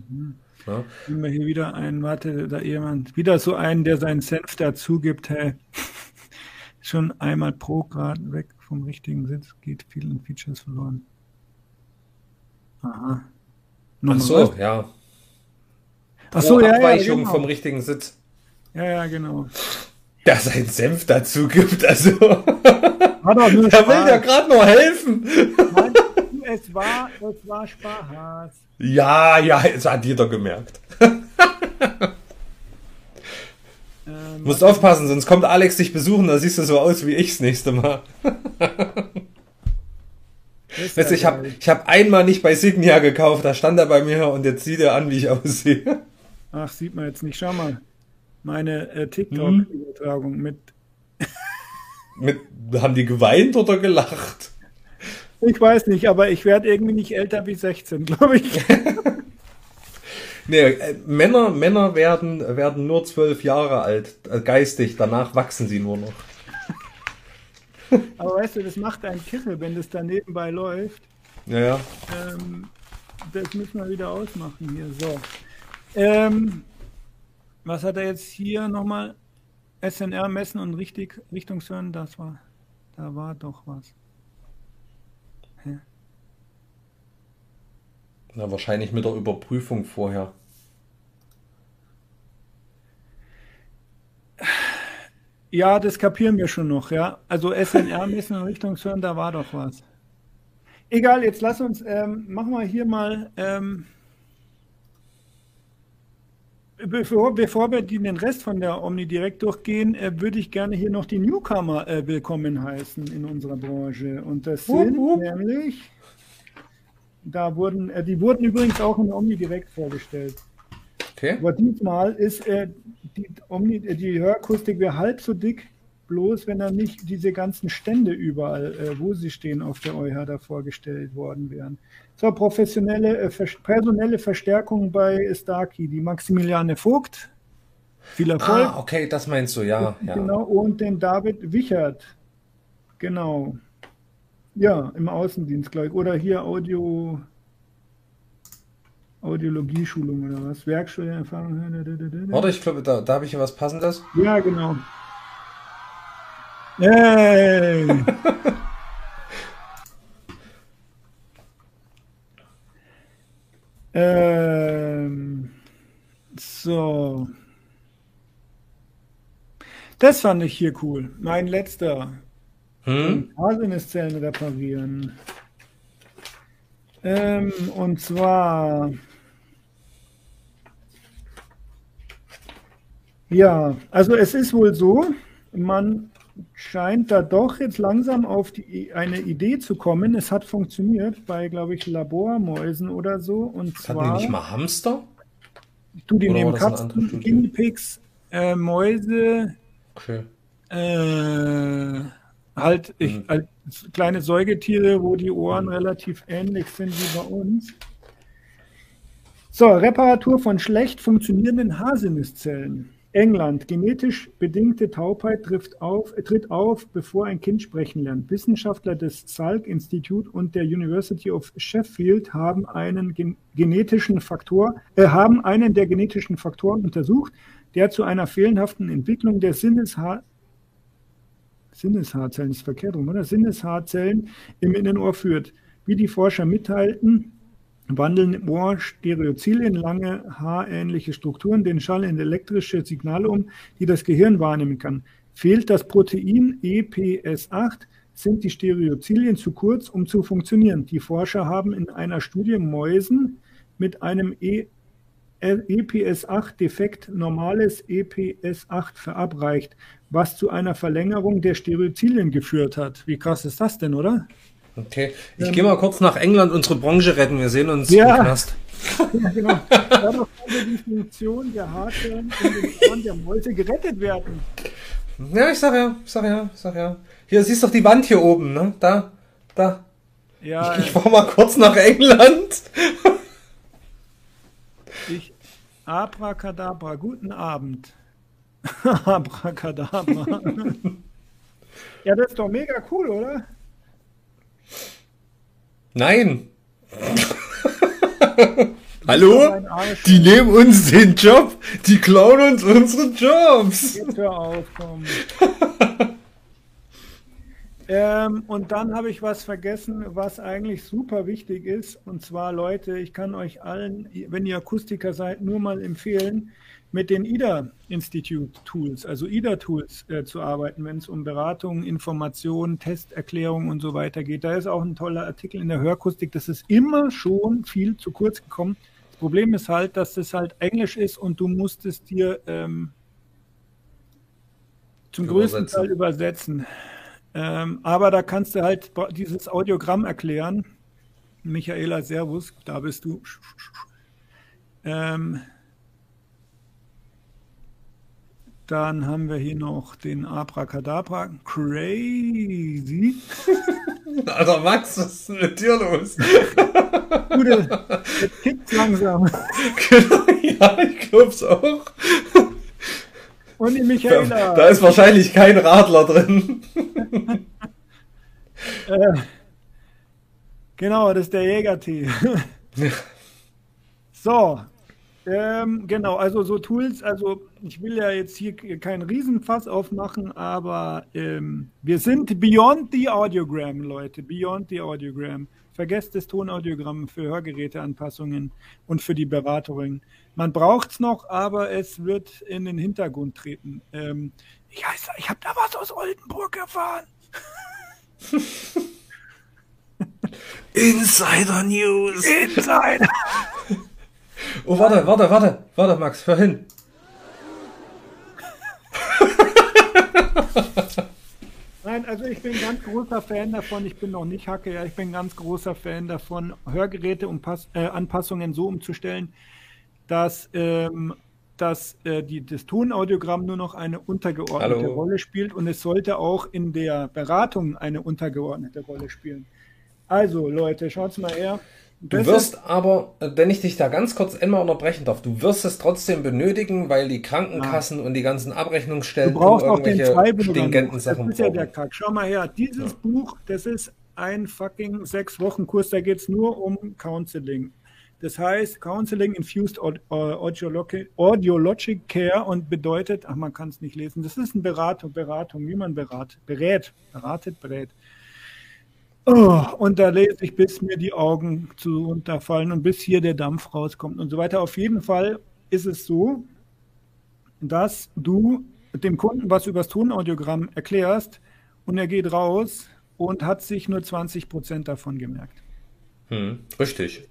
S3: Ja.
S2: Nehmen wir hier wieder einen, warte, da jemand, wieder so einen, der seinen Senf dazu gibt, hey. Schon einmal pro Grad weg vom richtigen Sitz, geht vielen Features verloren. Aha.
S3: Ach
S2: Nochmal
S3: so,
S2: was?
S3: ja.
S2: Ach so, ja, ja,
S3: Abweichung
S2: genau.
S3: vom richtigen Sitz.
S2: Ja, ja, genau.
S3: Der seinen Senf dazu gibt, also.
S2: War doch nur
S3: Der will dir
S2: Spaß.
S3: gerade nur helfen.
S2: Nein, es war, es war Spaß.
S3: Ja, ja, das hat jeder gemerkt.
S2: Ähm,
S3: Musst aufpassen, sonst kommt Alex dich besuchen, da siehst du so aus wie ich das nächste Mal. Weißt du, ich habe ich hab einmal nicht bei Signia gekauft, da stand er bei mir und jetzt sieht er an, wie ich aussehe.
S2: Ach, sieht man jetzt nicht. Schau mal. Meine äh. TikTok-Übertragung mit.
S3: Mit, haben die geweint oder gelacht?
S2: Ich weiß nicht, aber ich werde irgendwie nicht älter wie 16, glaube ich.
S3: Nee, äh, Männer, Männer werden, werden nur zwölf Jahre alt, äh, geistig, danach wachsen sie nur noch.
S2: Aber weißt du, das macht einen Kichel, wenn das da nebenbei läuft.
S3: Ja, ja.
S2: Ähm, das müssen wir wieder ausmachen hier. So. Ähm, was hat er jetzt hier nochmal? SNR messen und richtig Richtungshören, das war. Da war doch was.
S3: Na, wahrscheinlich mit der Überprüfung vorher.
S2: Ja, das kapieren wir schon noch, ja. Also SNR messen und Richtungshören, da war doch was. Egal, jetzt lass uns, ähm, machen wir hier mal, ähm, bevor, bevor wir den Rest von der Omni direkt durchgehen, äh, würde ich gerne hier noch die Newcomer äh, willkommen heißen in unserer Branche. Und das
S3: Wup,
S2: sind
S3: wup.
S2: nämlich, da wurden, äh, die wurden übrigens auch in der Omni direkt vorgestellt.
S3: Okay?
S2: Aber diesmal ist äh, die, Omni, äh, die Hörakustik wäre halb so dick, bloß wenn da nicht diese ganzen Stände überall, äh, wo sie stehen, auf der EuH da vorgestellt worden wären. So, professionelle, äh, vers personelle Verstärkung bei Starkey, die Maximiliane Vogt. Viel Erfolg.
S3: Ah, okay, das meinst du, ja. ja.
S2: Genau, und den David Wichert. Genau. Ja, im Außendienst, glaube ich. Oder hier Audio. Audiologie-Schulung oder was? Werkstudentenerfahrung.
S3: Warte, ich glaube, da, da habe ich hier was Passendes.
S2: Ja, genau. Hey! ähm, so. Das fand ich hier cool. Mein letzter.
S3: Hm?
S2: Haselnusszellen reparieren. Ähm, und zwar. Ja, also es ist wohl so, man scheint da doch jetzt langsam auf die, eine Idee zu kommen. Es hat funktioniert bei, glaube ich, Labormäusen oder so. Und
S3: Hatten
S2: zwar.
S3: die nicht mal Hamster?
S2: Du, die
S3: Oder
S2: nehmen Katzen? Guinea Pigs, äh, Mäuse,
S3: Okay.
S2: äh, halt, ich,
S3: Mhm.
S2: als kleine Säugetiere, wo die Ohren relativ ähnlich sind wie bei uns. So, Reparatur von schlecht funktionierenden Haselnusszellen. England. Genetisch bedingte Taubheit trifft auf, tritt auf, bevor ein Kind sprechen lernt. Wissenschaftler des Salk Institute und der University of Sheffield haben einen gen genetischen Faktor, äh, haben einen der genetischen Faktoren untersucht, der zu einer fehlenhaften Entwicklung der Sinnesha Sinneshaarzellen, ist verkehrt rum, oder? Sinneshaarzellen im Innenohr führt. Wie die Forscher mitteilten, wandeln im Ohr Stereozyle in lange haarähnliche Strukturen den Schall in elektrische Signale um, die das Gehirn wahrnehmen kann. Fehlt das Protein E EPS8, sind die Stereozylien zu kurz, um zu funktionieren. Die Forscher haben in einer Studie Mäusen mit einem e EPS8-Defekt normales EPS8 verabreicht, was zu einer Verlängerung der Stereozylien geführt hat. Wie krass ist das denn, oder?
S3: Okay. Ich gehe mal kurz nach England unsere Branche retten. Wir sehen uns
S2: Ja.
S3: im Knast.
S2: Ja, genau. Dadurch konnte die Funktion der Haarzellen in den der Mäuse gerettet werden.
S3: Ja, ich sag ja, ich sag ja, ich sag ja. Hier, siehst doch die Wand hier oben, ne? Da, da.
S2: Ja,
S3: Ich fahr mal kurz nach England.
S2: ich. Abracadabra, guten Abend. Abracadabra. ja, das ist doch mega cool, oder?
S3: Nein. Hallo? Die nehmen uns den Job. Die klauen uns unsere Jobs.
S2: Jetzt hör auf, komm. ähm, und dann habe ich was vergessen, was eigentlich super wichtig ist. Und zwar, Leute, ich kann euch allen, wenn ihr Akustiker seid, nur mal empfehlen, mit den IDA Institute Tools, also IDA Tools äh, zu arbeiten, wenn es um Beratung, Informationen, Testerklärung und so weiter geht. Da ist auch ein toller Artikel in der Hörakustik. Das ist immer schon viel zu kurz gekommen. Das Problem ist halt, dass das halt Englisch ist und du musst es dir ähm, zum größten. Teil übersetzen. Ähm, aber da kannst du halt dieses Audiogramm erklären. Michaela, Servus, da bist du. Ähm, dann haben wir hier noch den Abracadabra. Crazy.
S3: Alter Max, was ist denn mit dir los?
S2: Gute, jetzt kickt's langsam.
S3: Genau, ja, ich glaub's auch.
S2: Und die Michaela.
S3: da ist wahrscheinlich kein Radler drin.
S2: Äh, genau, das ist der Jägertee. so, ähm, genau, also so Tools, also ich will ja jetzt hier kein Riesenfass aufmachen, aber ähm, wir sind beyond the Audiogram, Leute, beyond the Audiogram. Vergesst das Tonaudiogramm für Hörgeräteanpassungen und für die Beratung. Man braucht es noch, aber es wird in den Hintergrund treten. Ähm, ich heiße, ich habe da was aus Oldenburg erfahren.
S3: Insider News.
S2: Inside.
S3: Oh, warte, warte, warte, warte, Max, hör hin.
S2: Nein, also ich bin ganz großer Fan davon. Ich bin noch nicht Hacke, ja, ich bin ganz großer Fan davon, Hörgeräte und Pass, äh, Anpassungen so umzustellen, dass, ähm, dass äh, die, das Tonaudiogramm nur noch eine untergeordnete
S3: Hallo.
S2: Rolle spielt und es sollte auch in der Beratung eine untergeordnete Rolle spielen. Also Leute, schaut's mal her.
S3: Du
S2: Das
S3: wirst aber, äh, wenn ich dich da ganz kurz einmal unterbrechen darf, du wirst es trotzdem benötigen, weil die Krankenkassen und die ganzen Abrechnungsstellen
S2: Du brauchst auch den Zweibürger.
S3: stingenten
S2: Das
S3: Sachen
S2: ist ja der. Kack. Schau mal her, dieses Buch, das ist ein fucking sechs Wochen Kurs, da geht es nur um Counseling. Das heißt Counseling Infused äh, Audiologic, Audiologic Care und bedeutet, ach man kann es nicht lesen, das ist eine Beratung, Beratung, wie man berat, berät, beratet, berät. Oh, und da lese ich, bis mir die Augen zu unterfallen und bis hier der Dampf rauskommt und so weiter. Auf jeden Fall ist es so, dass du dem Kunden was übers Tonaudiogramm erklärst und er geht raus und hat sich nur 20 Prozent davon gemerkt.
S3: Hm, richtig.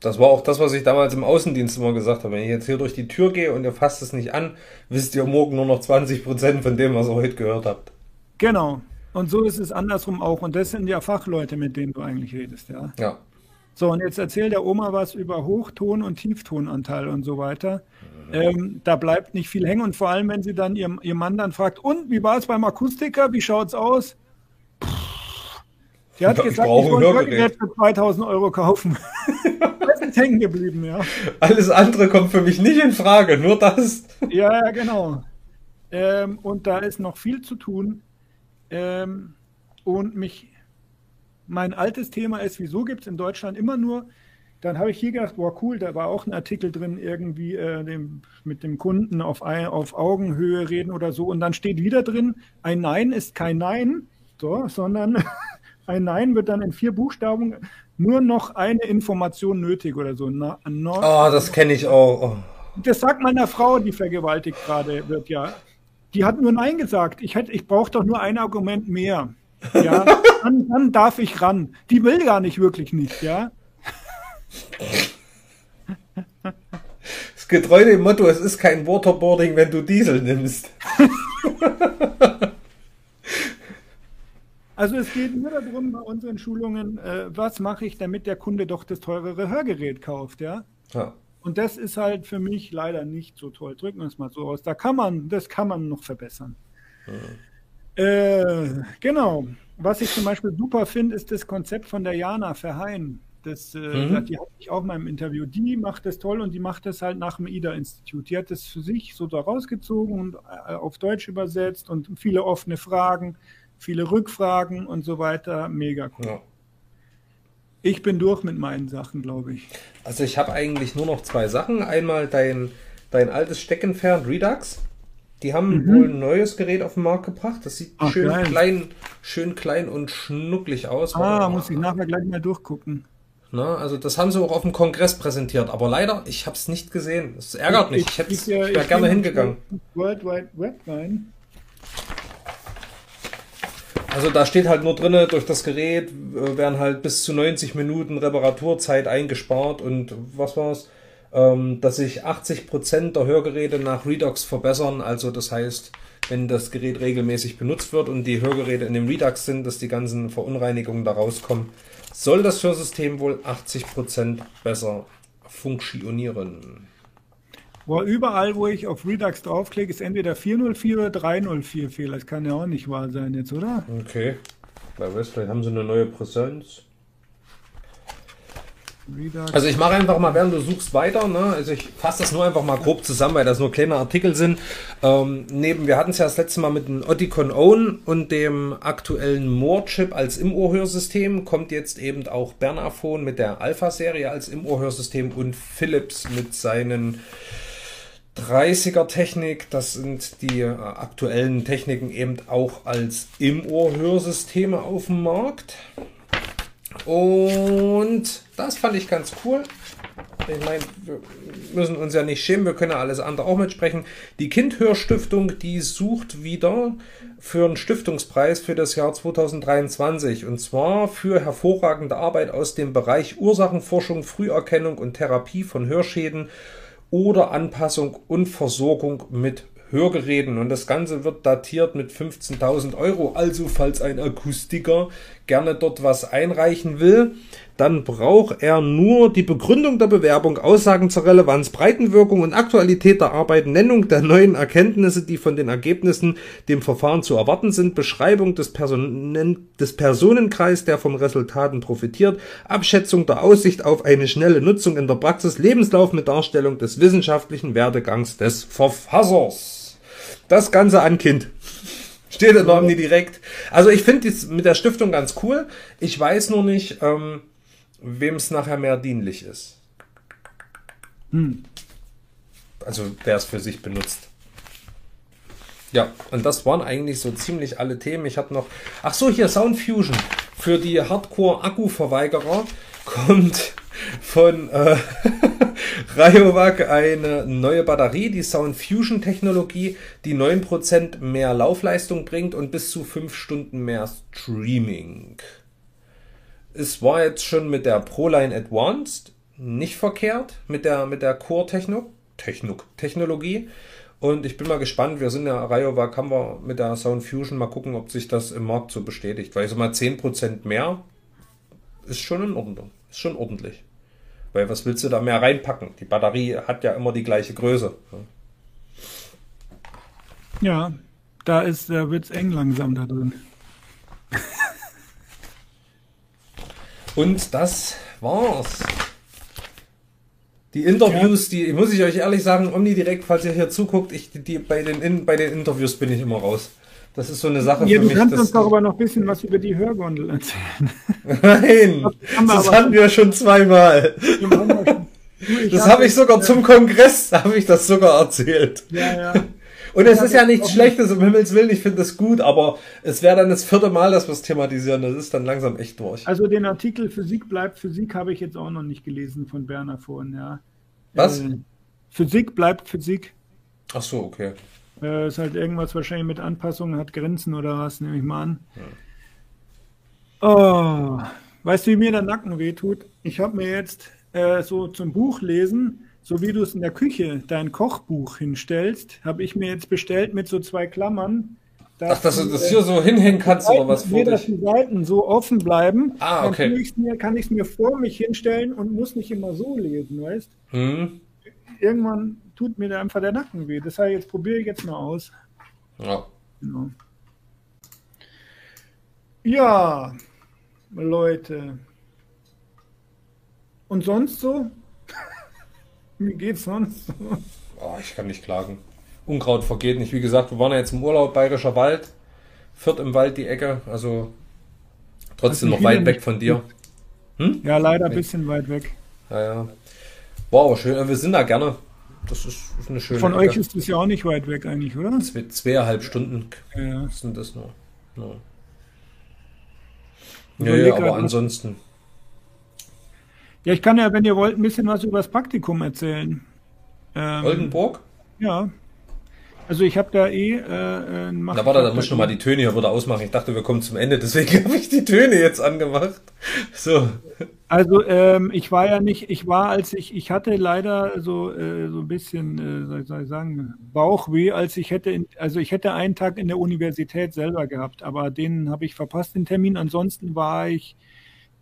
S3: Das war auch das, was ich damals im Außendienst immer gesagt habe. Wenn ich jetzt hier durch die Tür gehe und ihr fasst es nicht an, wisst ihr morgen nur noch 20 Prozent von dem, was ihr heute gehört habt.
S2: Genau. Und so ist es andersrum auch. Und das sind ja Fachleute, mit denen du eigentlich redest, ja.
S3: Ja.
S2: So, und jetzt erzählt der Oma was über Hochton- und Tieftonanteil und so weiter. Ähm, da bleibt nicht viel hängen. Und vor allem, wenn sie dann ihrem, ihr Mann dann fragt, und wie war es beim Akustiker? Wie schaut's aus? Die hat
S3: Ich
S2: gesagt,
S3: brauche
S2: ich
S3: ein
S2: wollte.
S3: Hörgerät
S2: für 2000 Euro kaufen. das ist hängen geblieben, ja.
S3: Alles andere kommt für mich nicht in Frage, nur das.
S2: Ja, ja, genau. Ähm, und da ist noch viel zu tun. Ähm, und mich, mein altes Thema ist, wieso gibt es in Deutschland immer nur, dann habe ich hier gedacht, boah, cool, da war auch ein Artikel drin, irgendwie äh, dem, mit dem Kunden auf, ein, auf Augenhöhe reden oder so. Und dann steht wieder drin, ein Nein ist kein Nein, so, sondern ein Nein wird dann in vier Buchstaben nur noch eine Information nötig oder so. Na,
S3: Oh, das kenne ich auch. Oh.
S2: das sagt meiner Frau, die vergewaltigt gerade wird, ja. Die hat nur Nein gesagt. Ich, hätte- ich brauche doch nur ein Argument mehr. Ja, dann, dann darf ich ran. Die will gar nicht wirklich nicht, ja.
S3: Das getreu dem Motto, es ist kein Waterboarding, wenn du Diesel nimmst.
S2: Also es geht nur darum bei unseren Schulungen, äh, was mache ich, damit der Kunde doch das teurere Hörgerät kauft, ja.
S3: Ja.
S2: Und das ist halt für mich leider nicht so toll. Drücken wir es mal so aus. Da kann man, das kann man noch verbessern. Äh, genau. Was ich zum Beispiel super finde, ist das Konzept von der Jana Verheyen. Das, äh,
S3: Mhm.
S2: Die hatte ich auch mal im Interview. Die macht das toll und die macht das halt nach dem IDA-Institut. Die hat das für sich so da rausgezogen und äh, auf Deutsch übersetzt und viele offene Fragen, viele Rückfragen und so weiter. Mega cool.
S3: ja.
S2: Ich bin durch mit meinen Sachen, glaube ich.
S3: Also ich habe eigentlich nur noch zwei Sachen. Einmal dein, dein altes Steckenpferd Redux. Die haben wohl ein neues Gerät auf den Markt gebracht. Das sieht
S2: Mhm. Ach,
S3: schön
S2: geil.
S3: klein, schön klein und schnucklig aus.
S2: Ah, muss ich nachher gleich mal durchgucken.
S3: Na, also das haben sie auch auf dem Kongress präsentiert, aber leider, ich habe es nicht gesehen. Es ärgert mich. Ich, hätte, ich
S2: ich, äh,
S3: wäre
S2: ich
S3: gerne hingegangen.
S2: World Wide Web rein.
S3: Also da steht halt nur drinne, durch das Gerät äh, werden halt bis zu 90 Minuten Reparaturzeit eingespart und was war's? Ähm, dass sich 80% der Hörgeräte nach Redux verbessern. Also das heißt, wenn das Gerät regelmäßig benutzt wird und die Hörgeräte in dem Redux sind, dass die ganzen Verunreinigungen da rauskommen, soll das Hörsystem wohl 80% besser funktionieren.
S2: Boah, überall, wo ich auf Redux draufklicke, ist entweder 404 oder 304 Fehler. Das kann ja auch nicht wahr sein jetzt, oder?
S3: Okay. Weiß, vielleicht haben sie eine neue Präsenz.
S2: Redux.
S3: Also ich mache einfach mal, während du suchst, weiter. Ne? Also ich fasse das nur einfach mal grob zusammen, weil das nur kleine Artikel sind. Ähm, neben, wir hatten es ja das letzte Mal mit dem Oticon Own und dem aktuellen Moore-Chip als Im-Ohr-Hörsystem, kommt jetzt eben auch Bernaphone mit der Alpha-Serie als Im-Ohr-Hörsystem und Philips mit seinen 30er Technik, das sind die äh, aktuellen Techniken eben auch als Im-Ohr-Hörsysteme auf dem Markt. Und das fand ich ganz cool. Ich meine, wir müssen uns ja nicht schämen, wir können ja alles andere auch mitsprechen. Die Kindhörstiftung, die sucht wieder für einen Stiftungspreis für das Jahr 2023. Und zwar für hervorragende Arbeit aus dem Bereich Ursachenforschung, Früherkennung und Therapie von Hörschäden oder Anpassung und Versorgung mit Hörgeräten. Und das Ganze wird datiert mit 15.000 Euro. Also, falls ein Akustiker gerne dort was einreichen will, dann braucht er nur die Begründung der Bewerbung, Aussagen zur Relevanz, Breitenwirkung und Aktualität der Arbeit, Nennung der neuen Erkenntnisse, die von den Ergebnissen dem Verfahren zu erwarten sind, Beschreibung des, Personen, des Personenkreis, der vom Resultaten profitiert, Abschätzung der Aussicht auf eine schnelle Nutzung in der Praxis, Lebenslauf mit Darstellung des wissenschaftlichen Werdegangs des Verfassers. Das Ganze an Kind. Steht in Omni direkt. Also ich finde es mit der Stiftung ganz cool. Ich weiß nur nicht, ähm, wem es nachher mehr dienlich ist. Also wer es für sich benutzt. Ja, und das waren eigentlich so ziemlich alle Themen. Ich hatte noch, ach so, hier Sound Fusion für die Hardcore-Akku-Verweigerer kommt von äh, Rayovac eine neue Batterie, die Sound Fusion Technologie, die 9% mehr Laufleistung bringt und bis zu 5 Stunden mehr Streaming. Es war jetzt schon mit der ProLine Advanced nicht verkehrt, mit der, mit der Core Techno, Techno, Technologie. Und ich bin mal gespannt, wir sind ja Rayovac, haben wir mit der Sound Fusion mal gucken, ob sich das im Markt so bestätigt. Weil so mal 10% mehr ist schon in Ordnung. Ist schon ordentlich. Weil was willst du da mehr reinpacken? Die Batterie hat ja immer die gleiche Größe.
S2: Ja, da ist, da wird's eng langsam da drin.
S3: Und das war's. Die Interviews, die muss ich euch ehrlich sagen, Omnidirekt, falls ihr hier zuguckt, ich, die, bei, den, in, bei den Interviews bin ich immer raus. Das ist so eine Sache
S2: Ja,
S3: für
S2: du
S3: mich.
S2: kannst
S3: das-
S2: uns doch aber noch ein bisschen was über die Hörgondel erzählen.
S3: Nein, das hatten wir schon zweimal. Das habe ich sogar zum Kongress, habe ich das sogar erzählt.
S2: Ja, ja.
S3: Und es ist ja nichts Schlechtes, um Himmels Willen, ich finde das gut, aber es wäre dann das vierte Mal, dass wir es thematisieren. Das ist dann langsam echt durch.
S2: Also den Artikel Physik bleibt Physik habe ich jetzt auch noch nicht gelesen von Berner vorhin, ja.
S3: Was?
S2: Äh, Physik bleibt Physik.
S3: Ach so, okay.
S2: Äh, ist halt irgendwas wahrscheinlich mit Anpassungen, hat Grenzen oder was, nehme ich mal an. Oh, weißt du, wie mir der Nacken wehtut? Ich habe mir jetzt äh, so zum Buch lesen, so wie du es in der Küche dein Kochbuch hinstellst, habe ich mir jetzt bestellt mit so zwei Klammern.
S3: Ach, dass du das
S2: äh,
S3: hier so hinhängen kannst oder was
S2: nee,
S3: vor
S2: dass
S3: dich?
S2: die Seiten so offen bleiben.
S3: Ah,
S2: dann
S3: okay.
S2: mir, kann ich es mir vor mich hinstellen und muss nicht immer so lesen, weißt
S3: Hm?
S2: Irgendwann tut mir da einfach der Nacken weh. Das heißt, jetzt probiere ich jetzt mal aus.
S3: Ja.
S2: Genau. Ja, Leute. Und sonst so? Wie geht's sonst so?
S3: Oh, ich kann nicht klagen. Unkraut vergeht nicht. Wie gesagt, wir waren ja jetzt im Urlaub, Bayerischer Wald. Fürth im Wald die Ecke, also trotzdem noch weit weg von dir.
S2: Ja, leider ein bisschen weit weg.
S3: Ja, ja. Wow, schön. Wir sind da gerne. Das ist, ist eine schöne
S2: Von
S3: Ecke.
S2: euch ist es ja auch nicht weit weg eigentlich, oder?
S3: Zwei, zweieinhalb Stunden
S2: Ja.
S3: sind das nur. Ja, ja, ja aber ansonsten.
S2: Ja, ich kann ja, wenn ihr wollt, ein bisschen was über das Praktikum erzählen. Ähm,
S3: Oldenburg?
S2: Ja. Also ich habe da eh äh, äh,
S3: Na warte, da muss ich nochmal die Töne hier wieder ausmachen. Ich dachte, wir kommen zum Ende, deswegen habe ich die Töne jetzt angemacht. So.
S2: Also ähm, ich war ja nicht, ich war, als ich, ich hatte leider so äh, so ein bisschen, äh, soll ich- soll ich sagen, Bauchweh, als ich hätte, in, also ich hätte einen Tag in der Universität selber gehabt, aber den habe ich verpasst, den Termin. Ansonsten war ich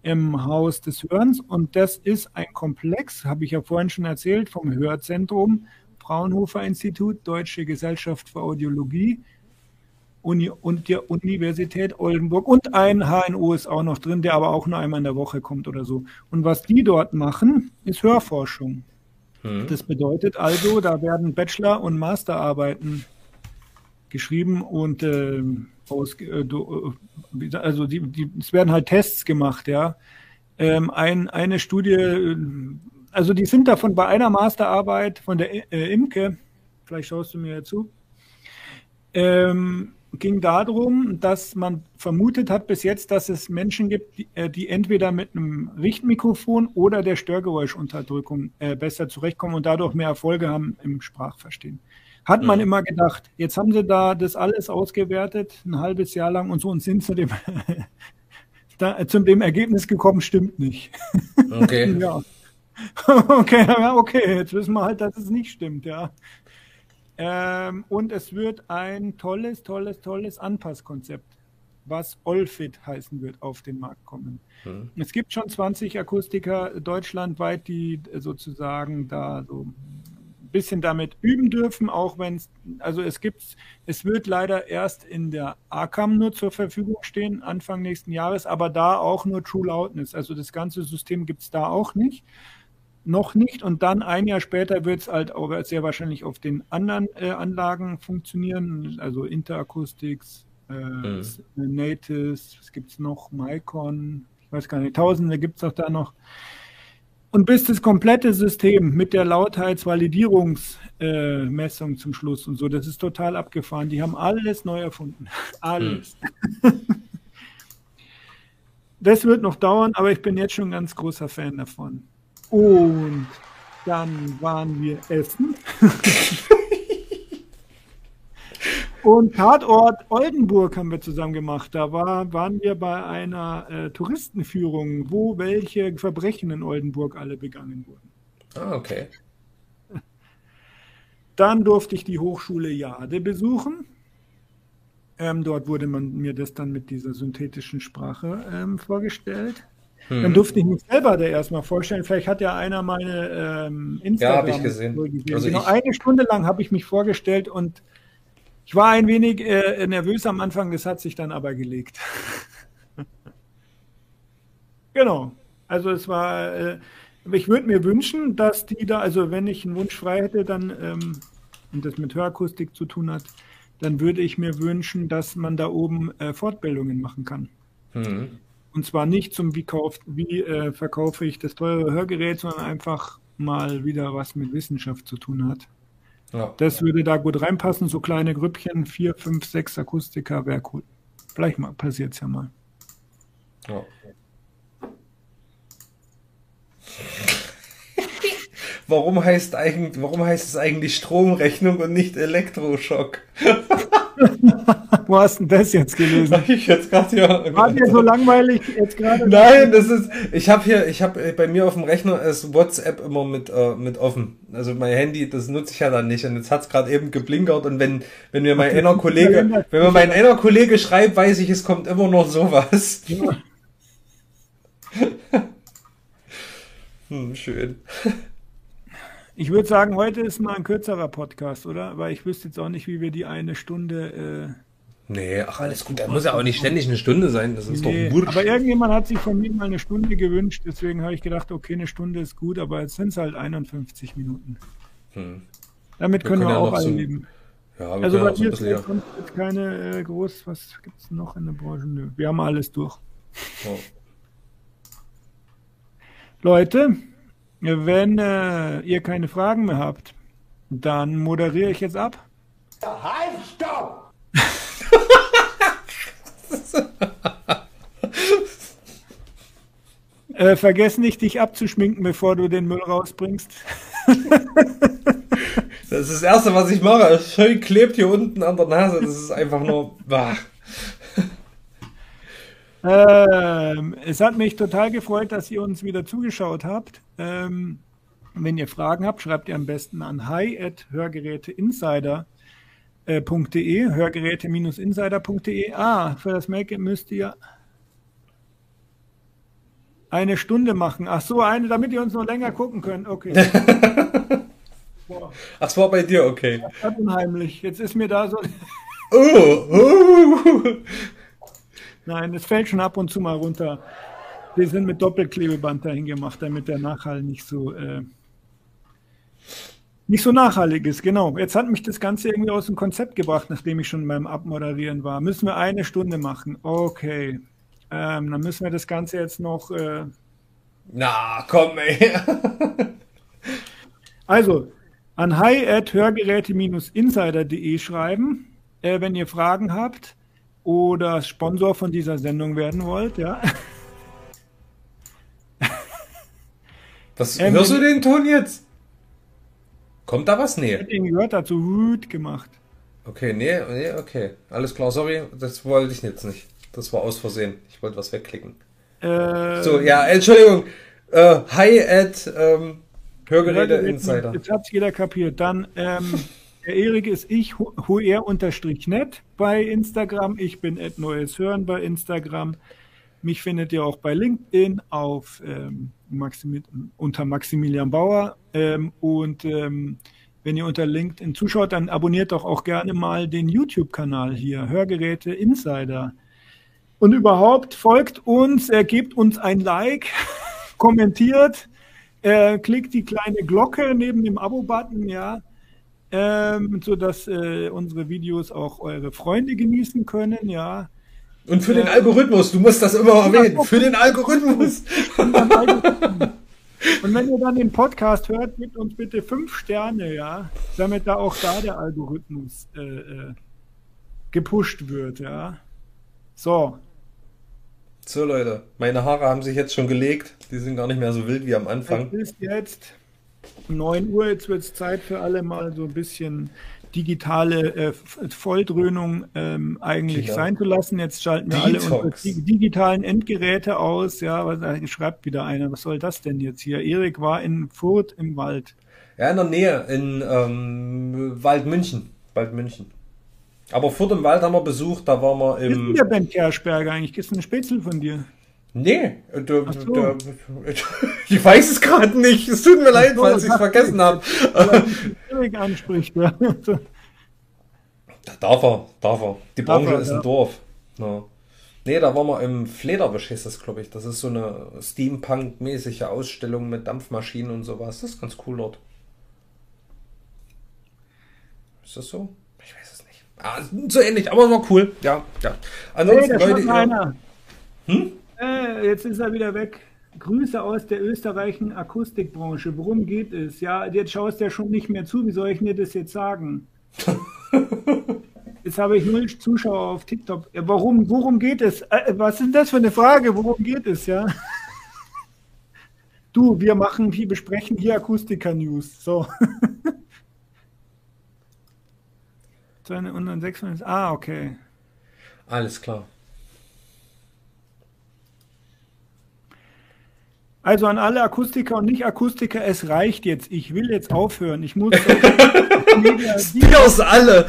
S2: im Haus des Hörens und das ist ein Komplex, habe ich ja vorhin schon erzählt, vom Hörzentrum, Fraunhofer Institut, Deutsche Gesellschaft für Audiologie, Uni und der Universität Oldenburg und ein HNO ist auch noch drin, der aber auch nur einmal in der Woche kommt oder so. Und was die dort machen, ist Hörforschung.
S3: Hm.
S2: Das bedeutet also, da werden Bachelor- und Masterarbeiten geschrieben und ähm, aus, äh, äh, also die, die, es werden halt Tests gemacht, ja. Ähm, ein, eine Studie, äh, also die sind davon bei einer Masterarbeit von der äh, Imke, vielleicht schaust du mir ja zu, ähm, ging darum, dass man vermutet hat bis jetzt, dass es Menschen gibt, die, äh, die entweder mit einem Richtmikrofon oder der Störgeräuschunterdrückung äh, besser zurechtkommen und dadurch mehr Erfolge haben im Sprachverstehen. Hat man
S3: Mhm.
S2: immer gedacht. Jetzt haben sie da das alles ausgewertet, ein halbes Jahr lang und so und sind zu dem, da, zu dem Ergebnis gekommen, stimmt nicht.
S3: Okay.
S2: Ja. Okay, ja, okay, jetzt wissen wir halt, dass es nicht stimmt, ja. Ähm, und es wird ein tolles, tolles, tolles Anpasskonzept, was Olfit heißen wird, auf den Markt kommen.
S3: Hm.
S2: Es gibt schon 20 Akustiker deutschlandweit, die sozusagen da so ein bisschen damit üben dürfen, auch wenn es, also es gibt, es wird leider erst in der ACAM nur zur Verfügung stehen, Anfang nächsten Jahres, aber da auch nur True Loudness. Also das ganze System gibt es da auch nicht. Noch nicht und dann ein Jahr später wird es halt auch sehr wahrscheinlich auf den anderen äh, Anlagen funktionieren, also Interacoustics, äh,
S3: Mhm.
S2: Natives, was gibt es noch, Micon, ich weiß gar nicht, Tausende gibt es auch da noch. Und bis das komplette System mit der Lautheitsvalidierungsmessung äh, zum Schluss und so, das ist total abgefahren. Die haben alles neu erfunden. Alles. Das wird noch dauern, aber ich bin jetzt schon ein ganz großer Fan davon. Und Dann waren wir essen. Und Tatort Oldenburg haben wir zusammen gemacht. Da war, waren wir bei einer äh, Touristenführung, wo welche Verbrechen in Oldenburg alle begangen wurden.
S3: Ah, okay.
S2: Dann durfte ich die Hochschule Jade besuchen. Ähm, dort wurde man mir das dann mit dieser synthetischen Sprache ähm, vorgestellt.
S3: Hm.
S2: Dann durfte ich mich selber da erstmal vorstellen. Vielleicht hat ja einer meine ähm, Instagram.
S3: Ja, hab ich gesehen.
S2: Also genau, ich... eine Stunde lang habe ich mich vorgestellt und ich war ein wenig äh, nervös am Anfang, das hat sich dann aber gelegt. genau. Also es war, äh, ich würde mir wünschen, dass die da, also wenn ich einen Wunsch frei hätte, dann ähm, und das mit Hörakustik zu tun hat, dann würde ich mir wünschen, dass man da oben äh, Fortbildungen machen kann.
S3: Mhm.
S2: Und zwar nicht zum, wie, kauf, wie äh, verkaufe ich das teure Hörgerät, sondern einfach mal wieder was mit Wissenschaft zu tun hat.
S3: Ja.
S2: Das würde da gut reinpassen, so kleine Grüppchen, vier, fünf, sechs Akustiker wäre cool. Vielleicht passiert es ja mal.
S3: Ja. warum heißt eigentlich, warum heißt es eigentlich Stromrechnung und nicht Elektroschock?
S2: Wo hast du denn das jetzt gelesen?
S3: Hab ich jetzt gerade ja.
S2: War dir so langweilig jetzt gerade?
S3: Nein, das ist. Ich habe hier, ich habe bei mir auf dem Rechner ist WhatsApp immer mit äh, mit offen. Also mein Handy, das nutze ich ja dann nicht. Und jetzt hat's gerade eben geblinkert und wenn wenn mir mein einer Kollege, wenn mir mein einer Kollege schreibt, weiß ich, es kommt immer noch sowas. Ja. hm, schön.
S2: Ich würde sagen, heute ist mal ein kürzerer Podcast, oder? Weil ich wüsste jetzt auch nicht, wie wir die eine Stunde.
S3: Äh, nee, ach alles gut. Da muss ja auch nicht ständig eine Stunde sein. Das ist
S2: nee,
S3: doch wurscht.
S2: Aber irgendjemand hat sich von mir mal eine Stunde gewünscht. Deswegen habe ich gedacht, okay, eine Stunde ist gut, aber jetzt sind es halt 51 Minuten. Hm. Damit wir können wir, wir auch alle so, leben. Ja, also bei mir ist jetzt keine äh, groß. Was gibt es noch in der Branche? Nö, wir haben alles durch. Oh. Leute, wenn äh, ihr keine Fragen mehr habt, dann moderiere ich jetzt ab. Halt, stopp! äh, vergiss nicht, dich abzuschminken, bevor du den Müll rausbringst.
S3: das ist das Erste, was ich mache. Schön klebt hier unten an der Nase. Das ist einfach nur. Bah.
S2: Ähm, es hat mich total gefreut, dass ihr uns wieder zugeschaut habt. Ähm, wenn ihr Fragen habt, schreibt ihr am besten an hi.hörgeräteinsider.de, hörgeräte-insider.de. Ah, für das Make-up müsst ihr eine Stunde machen. Ach so, eine, damit ihr uns noch länger gucken könnt. Okay.
S3: Ach, es war bei dir, okay.
S2: Das unheimlich. Jetzt ist mir da so.
S3: oh, oh.
S2: Nein, es fällt schon ab und zu mal runter. Wir sind mit Doppelklebeband dahin gemacht, damit der Nachhall nicht so äh, nicht so nachhaltig ist. Genau. Jetzt hat mich das Ganze irgendwie aus dem Konzept gebracht, nachdem ich schon beim Abmoderieren war. Müssen wir eine Stunde machen? Okay. Ähm, dann müssen wir das Ganze jetzt noch. Äh,
S3: Na, komm, ey.
S2: also an hi@hörgeräte-insider.de schreiben, äh, wenn ihr Fragen habt oder Sponsor von dieser Sendung werden wollt, ja.
S3: Was ähm, hörst du den Ton jetzt? Kommt da was? Nee. Ich
S2: hätte ihn gehört, dazu Hut gemacht.
S3: Okay, nee, nee, okay. Alles klar, sorry, das wollte ich jetzt nicht. Das war aus Versehen. Ich wollte was wegklicken. Äh, so, ja, Entschuldigung. Äh, hi at ähm, Hörgeräte Insider.
S2: Jetzt hat jeder kapiert. Dann ähm, Der Erik ist ich, huer-net bei Instagram. Ich bin Hören bei Instagram. Mich findet ihr auch bei LinkedIn auf ähm, Maximi unter Maximilian Bauer. Ähm, und ähm, wenn ihr unter LinkedIn zuschaut, dann abonniert doch auch gerne mal den YouTube-Kanal hier, Hörgeräte Insider. Und überhaupt folgt uns, äh, gebt uns ein Like, kommentiert, äh, klickt die kleine Glocke neben dem Abo-Button, ja ähm, sodass äh, unsere Videos auch eure Freunde genießen können, ja.
S3: Und für äh, den Algorithmus, du musst das immer erwähnen, für den Algorithmus.
S2: Und wenn ihr dann den Podcast hört, gebt uns bitte fünf Sterne, ja, damit da auch da der Algorithmus äh, äh, gepusht wird, ja. So.
S3: So, Leute, meine Haare haben sich jetzt schon gelegt. Die sind gar nicht mehr so wild wie am Anfang.
S2: Es ist jetzt 9 Uhr, jetzt wird es Zeit für alle mal so ein bisschen digitale äh, Volldröhnung ähm, eigentlich
S3: Genau.
S2: sein zu lassen. Jetzt schalten wir alle unsere digitalen Endgeräte aus. Ja, was da schreibt wieder einer, was soll das denn jetzt hier? Erik war in Furt im Wald.
S3: Ja, in der Nähe, in ähm, Waldmünchen. Waldmünchen. Aber vor dem Wald haben wir besucht, da waren wir
S2: Ist denn
S3: im.
S2: der Ben Kerschberger eigentlich? Ist ein Spätzle von dir?
S3: Nee,
S2: Ach so.
S3: der, ich weiß es gerade nicht. Es tut mir leid,
S2: so,
S3: falls ich es vergessen habe.
S2: Anspricht. Ja.
S3: Da darf er, darf er. Die
S2: Darf
S3: Branche
S2: er,
S3: ist
S2: ja.
S3: ein Dorf. Ja. Nee, da waren wir im Flederwisch, hieß das, glaube ich. Das ist so eine Steampunk-mäßige Ausstellung mit Dampfmaschinen und sowas. Das ist ganz cool dort. Ist das so? Ich weiß es nicht. Ah, so ähnlich, aber es war cool. Ja, ja.
S2: Hey,
S3: Ansonsten,
S2: da
S3: Leute, ihr. Hm?
S2: Äh, jetzt ist er wieder weg. Grüße aus der österreichischen Akustikbranche. Worum geht es? Ja, jetzt schaust du ja schon nicht mehr zu. Wie soll ich dir das jetzt sagen? Jetzt habe ich null Zuschauer auf TikTok. Ja, warum, worum geht es? Äh, was ist denn das für eine Frage? Worum geht es, ja? Du, wir machen, wir besprechen hier Akustiker-News. So. 206, ah, okay.
S3: alles klar.
S2: Also an alle Akustiker und Nicht-Akustiker, es reicht jetzt. Ich will jetzt aufhören. Ich muss.
S3: Piers alle!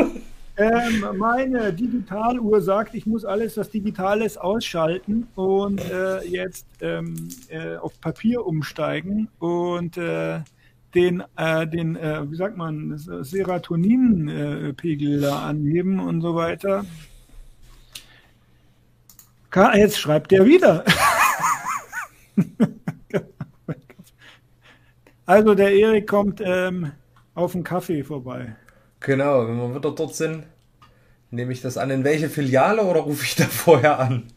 S2: ähm, meine Digitaluhr sagt, ich muss alles, was digital ist, ausschalten und äh, jetzt ähm, äh, auf Papier umsteigen und äh, den, äh, den äh, wie sagt man, Serotoninpegel da anheben und so weiter. Ka- Jetzt schreibt der wieder. Also der Erik kommt ähm, auf einen Kaffee vorbei.
S3: Genau, wenn wir wieder dort sind, nehme ich das an. In welche Filiale oder rufe ich da vorher an?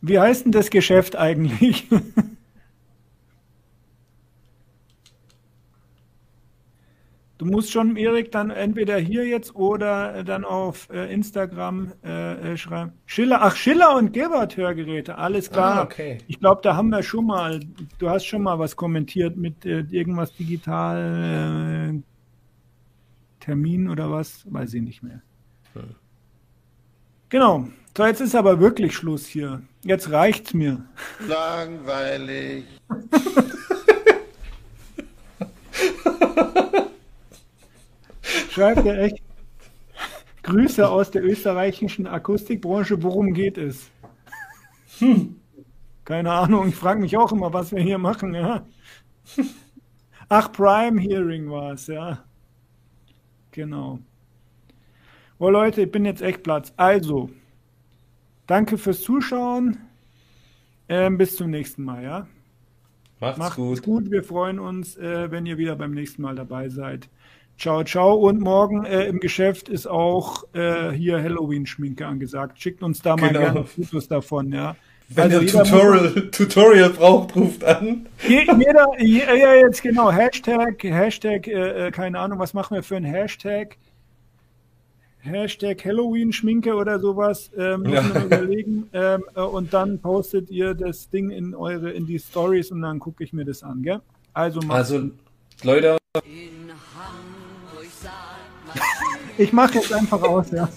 S2: Wie heißt denn das Geschäft eigentlich? musst schon, Erik, dann entweder hier jetzt oder dann auf äh, Instagram äh, äh, schreiben. Schiller, ach, Schiller und Gebert Hörgeräte, alles klar.
S3: Ah, okay.
S2: Ich glaube, da haben wir schon mal, du hast schon mal was kommentiert mit äh, irgendwas digital, äh, Termin oder was, weiß ich nicht mehr. Genau. So, jetzt ist aber wirklich Schluss hier. Jetzt reicht's mir.
S4: Langweilig.
S2: Schreibt er echt. Grüße aus der österreichischen Akustikbranche. Worum geht es? Keine Ahnung. Ich frage mich auch immer, was wir hier machen. Ja? Ach, Prime Hearing war es, ja. Genau. Oh Leute, ich bin jetzt echt Platz. Also, danke fürs Zuschauen. Ähm, bis zum nächsten Mal, ja.
S3: Macht's
S2: Macht's
S3: gut.
S2: gut. Wir freuen uns, äh, wenn ihr wieder beim nächsten Mal dabei seid. Ciao, ciao. Und morgen äh, im Geschäft ist auch äh, hier Halloween-Schminke angesagt. Schickt uns da mal
S3: Genau.
S2: gerne Fotos davon, ja.
S3: Wenn
S2: Also
S3: ihr Tutorial, Tutorial braucht, ruft an.
S2: Je, jeder, je, ja, jetzt genau, Hashtag, Hashtag, äh, äh, keine Ahnung, was machen wir für ein Hashtag? Hashtag Halloween-Schminke oder sowas, ähm, muss
S3: Ja.
S2: man überlegen. Ähm, äh, und dann postet ihr das Ding in eure, in die Stories und dann gucke ich mir das an, gell? Also, macht's
S3: Also, Leute,
S2: Ich mache jetzt einfach aus, ja.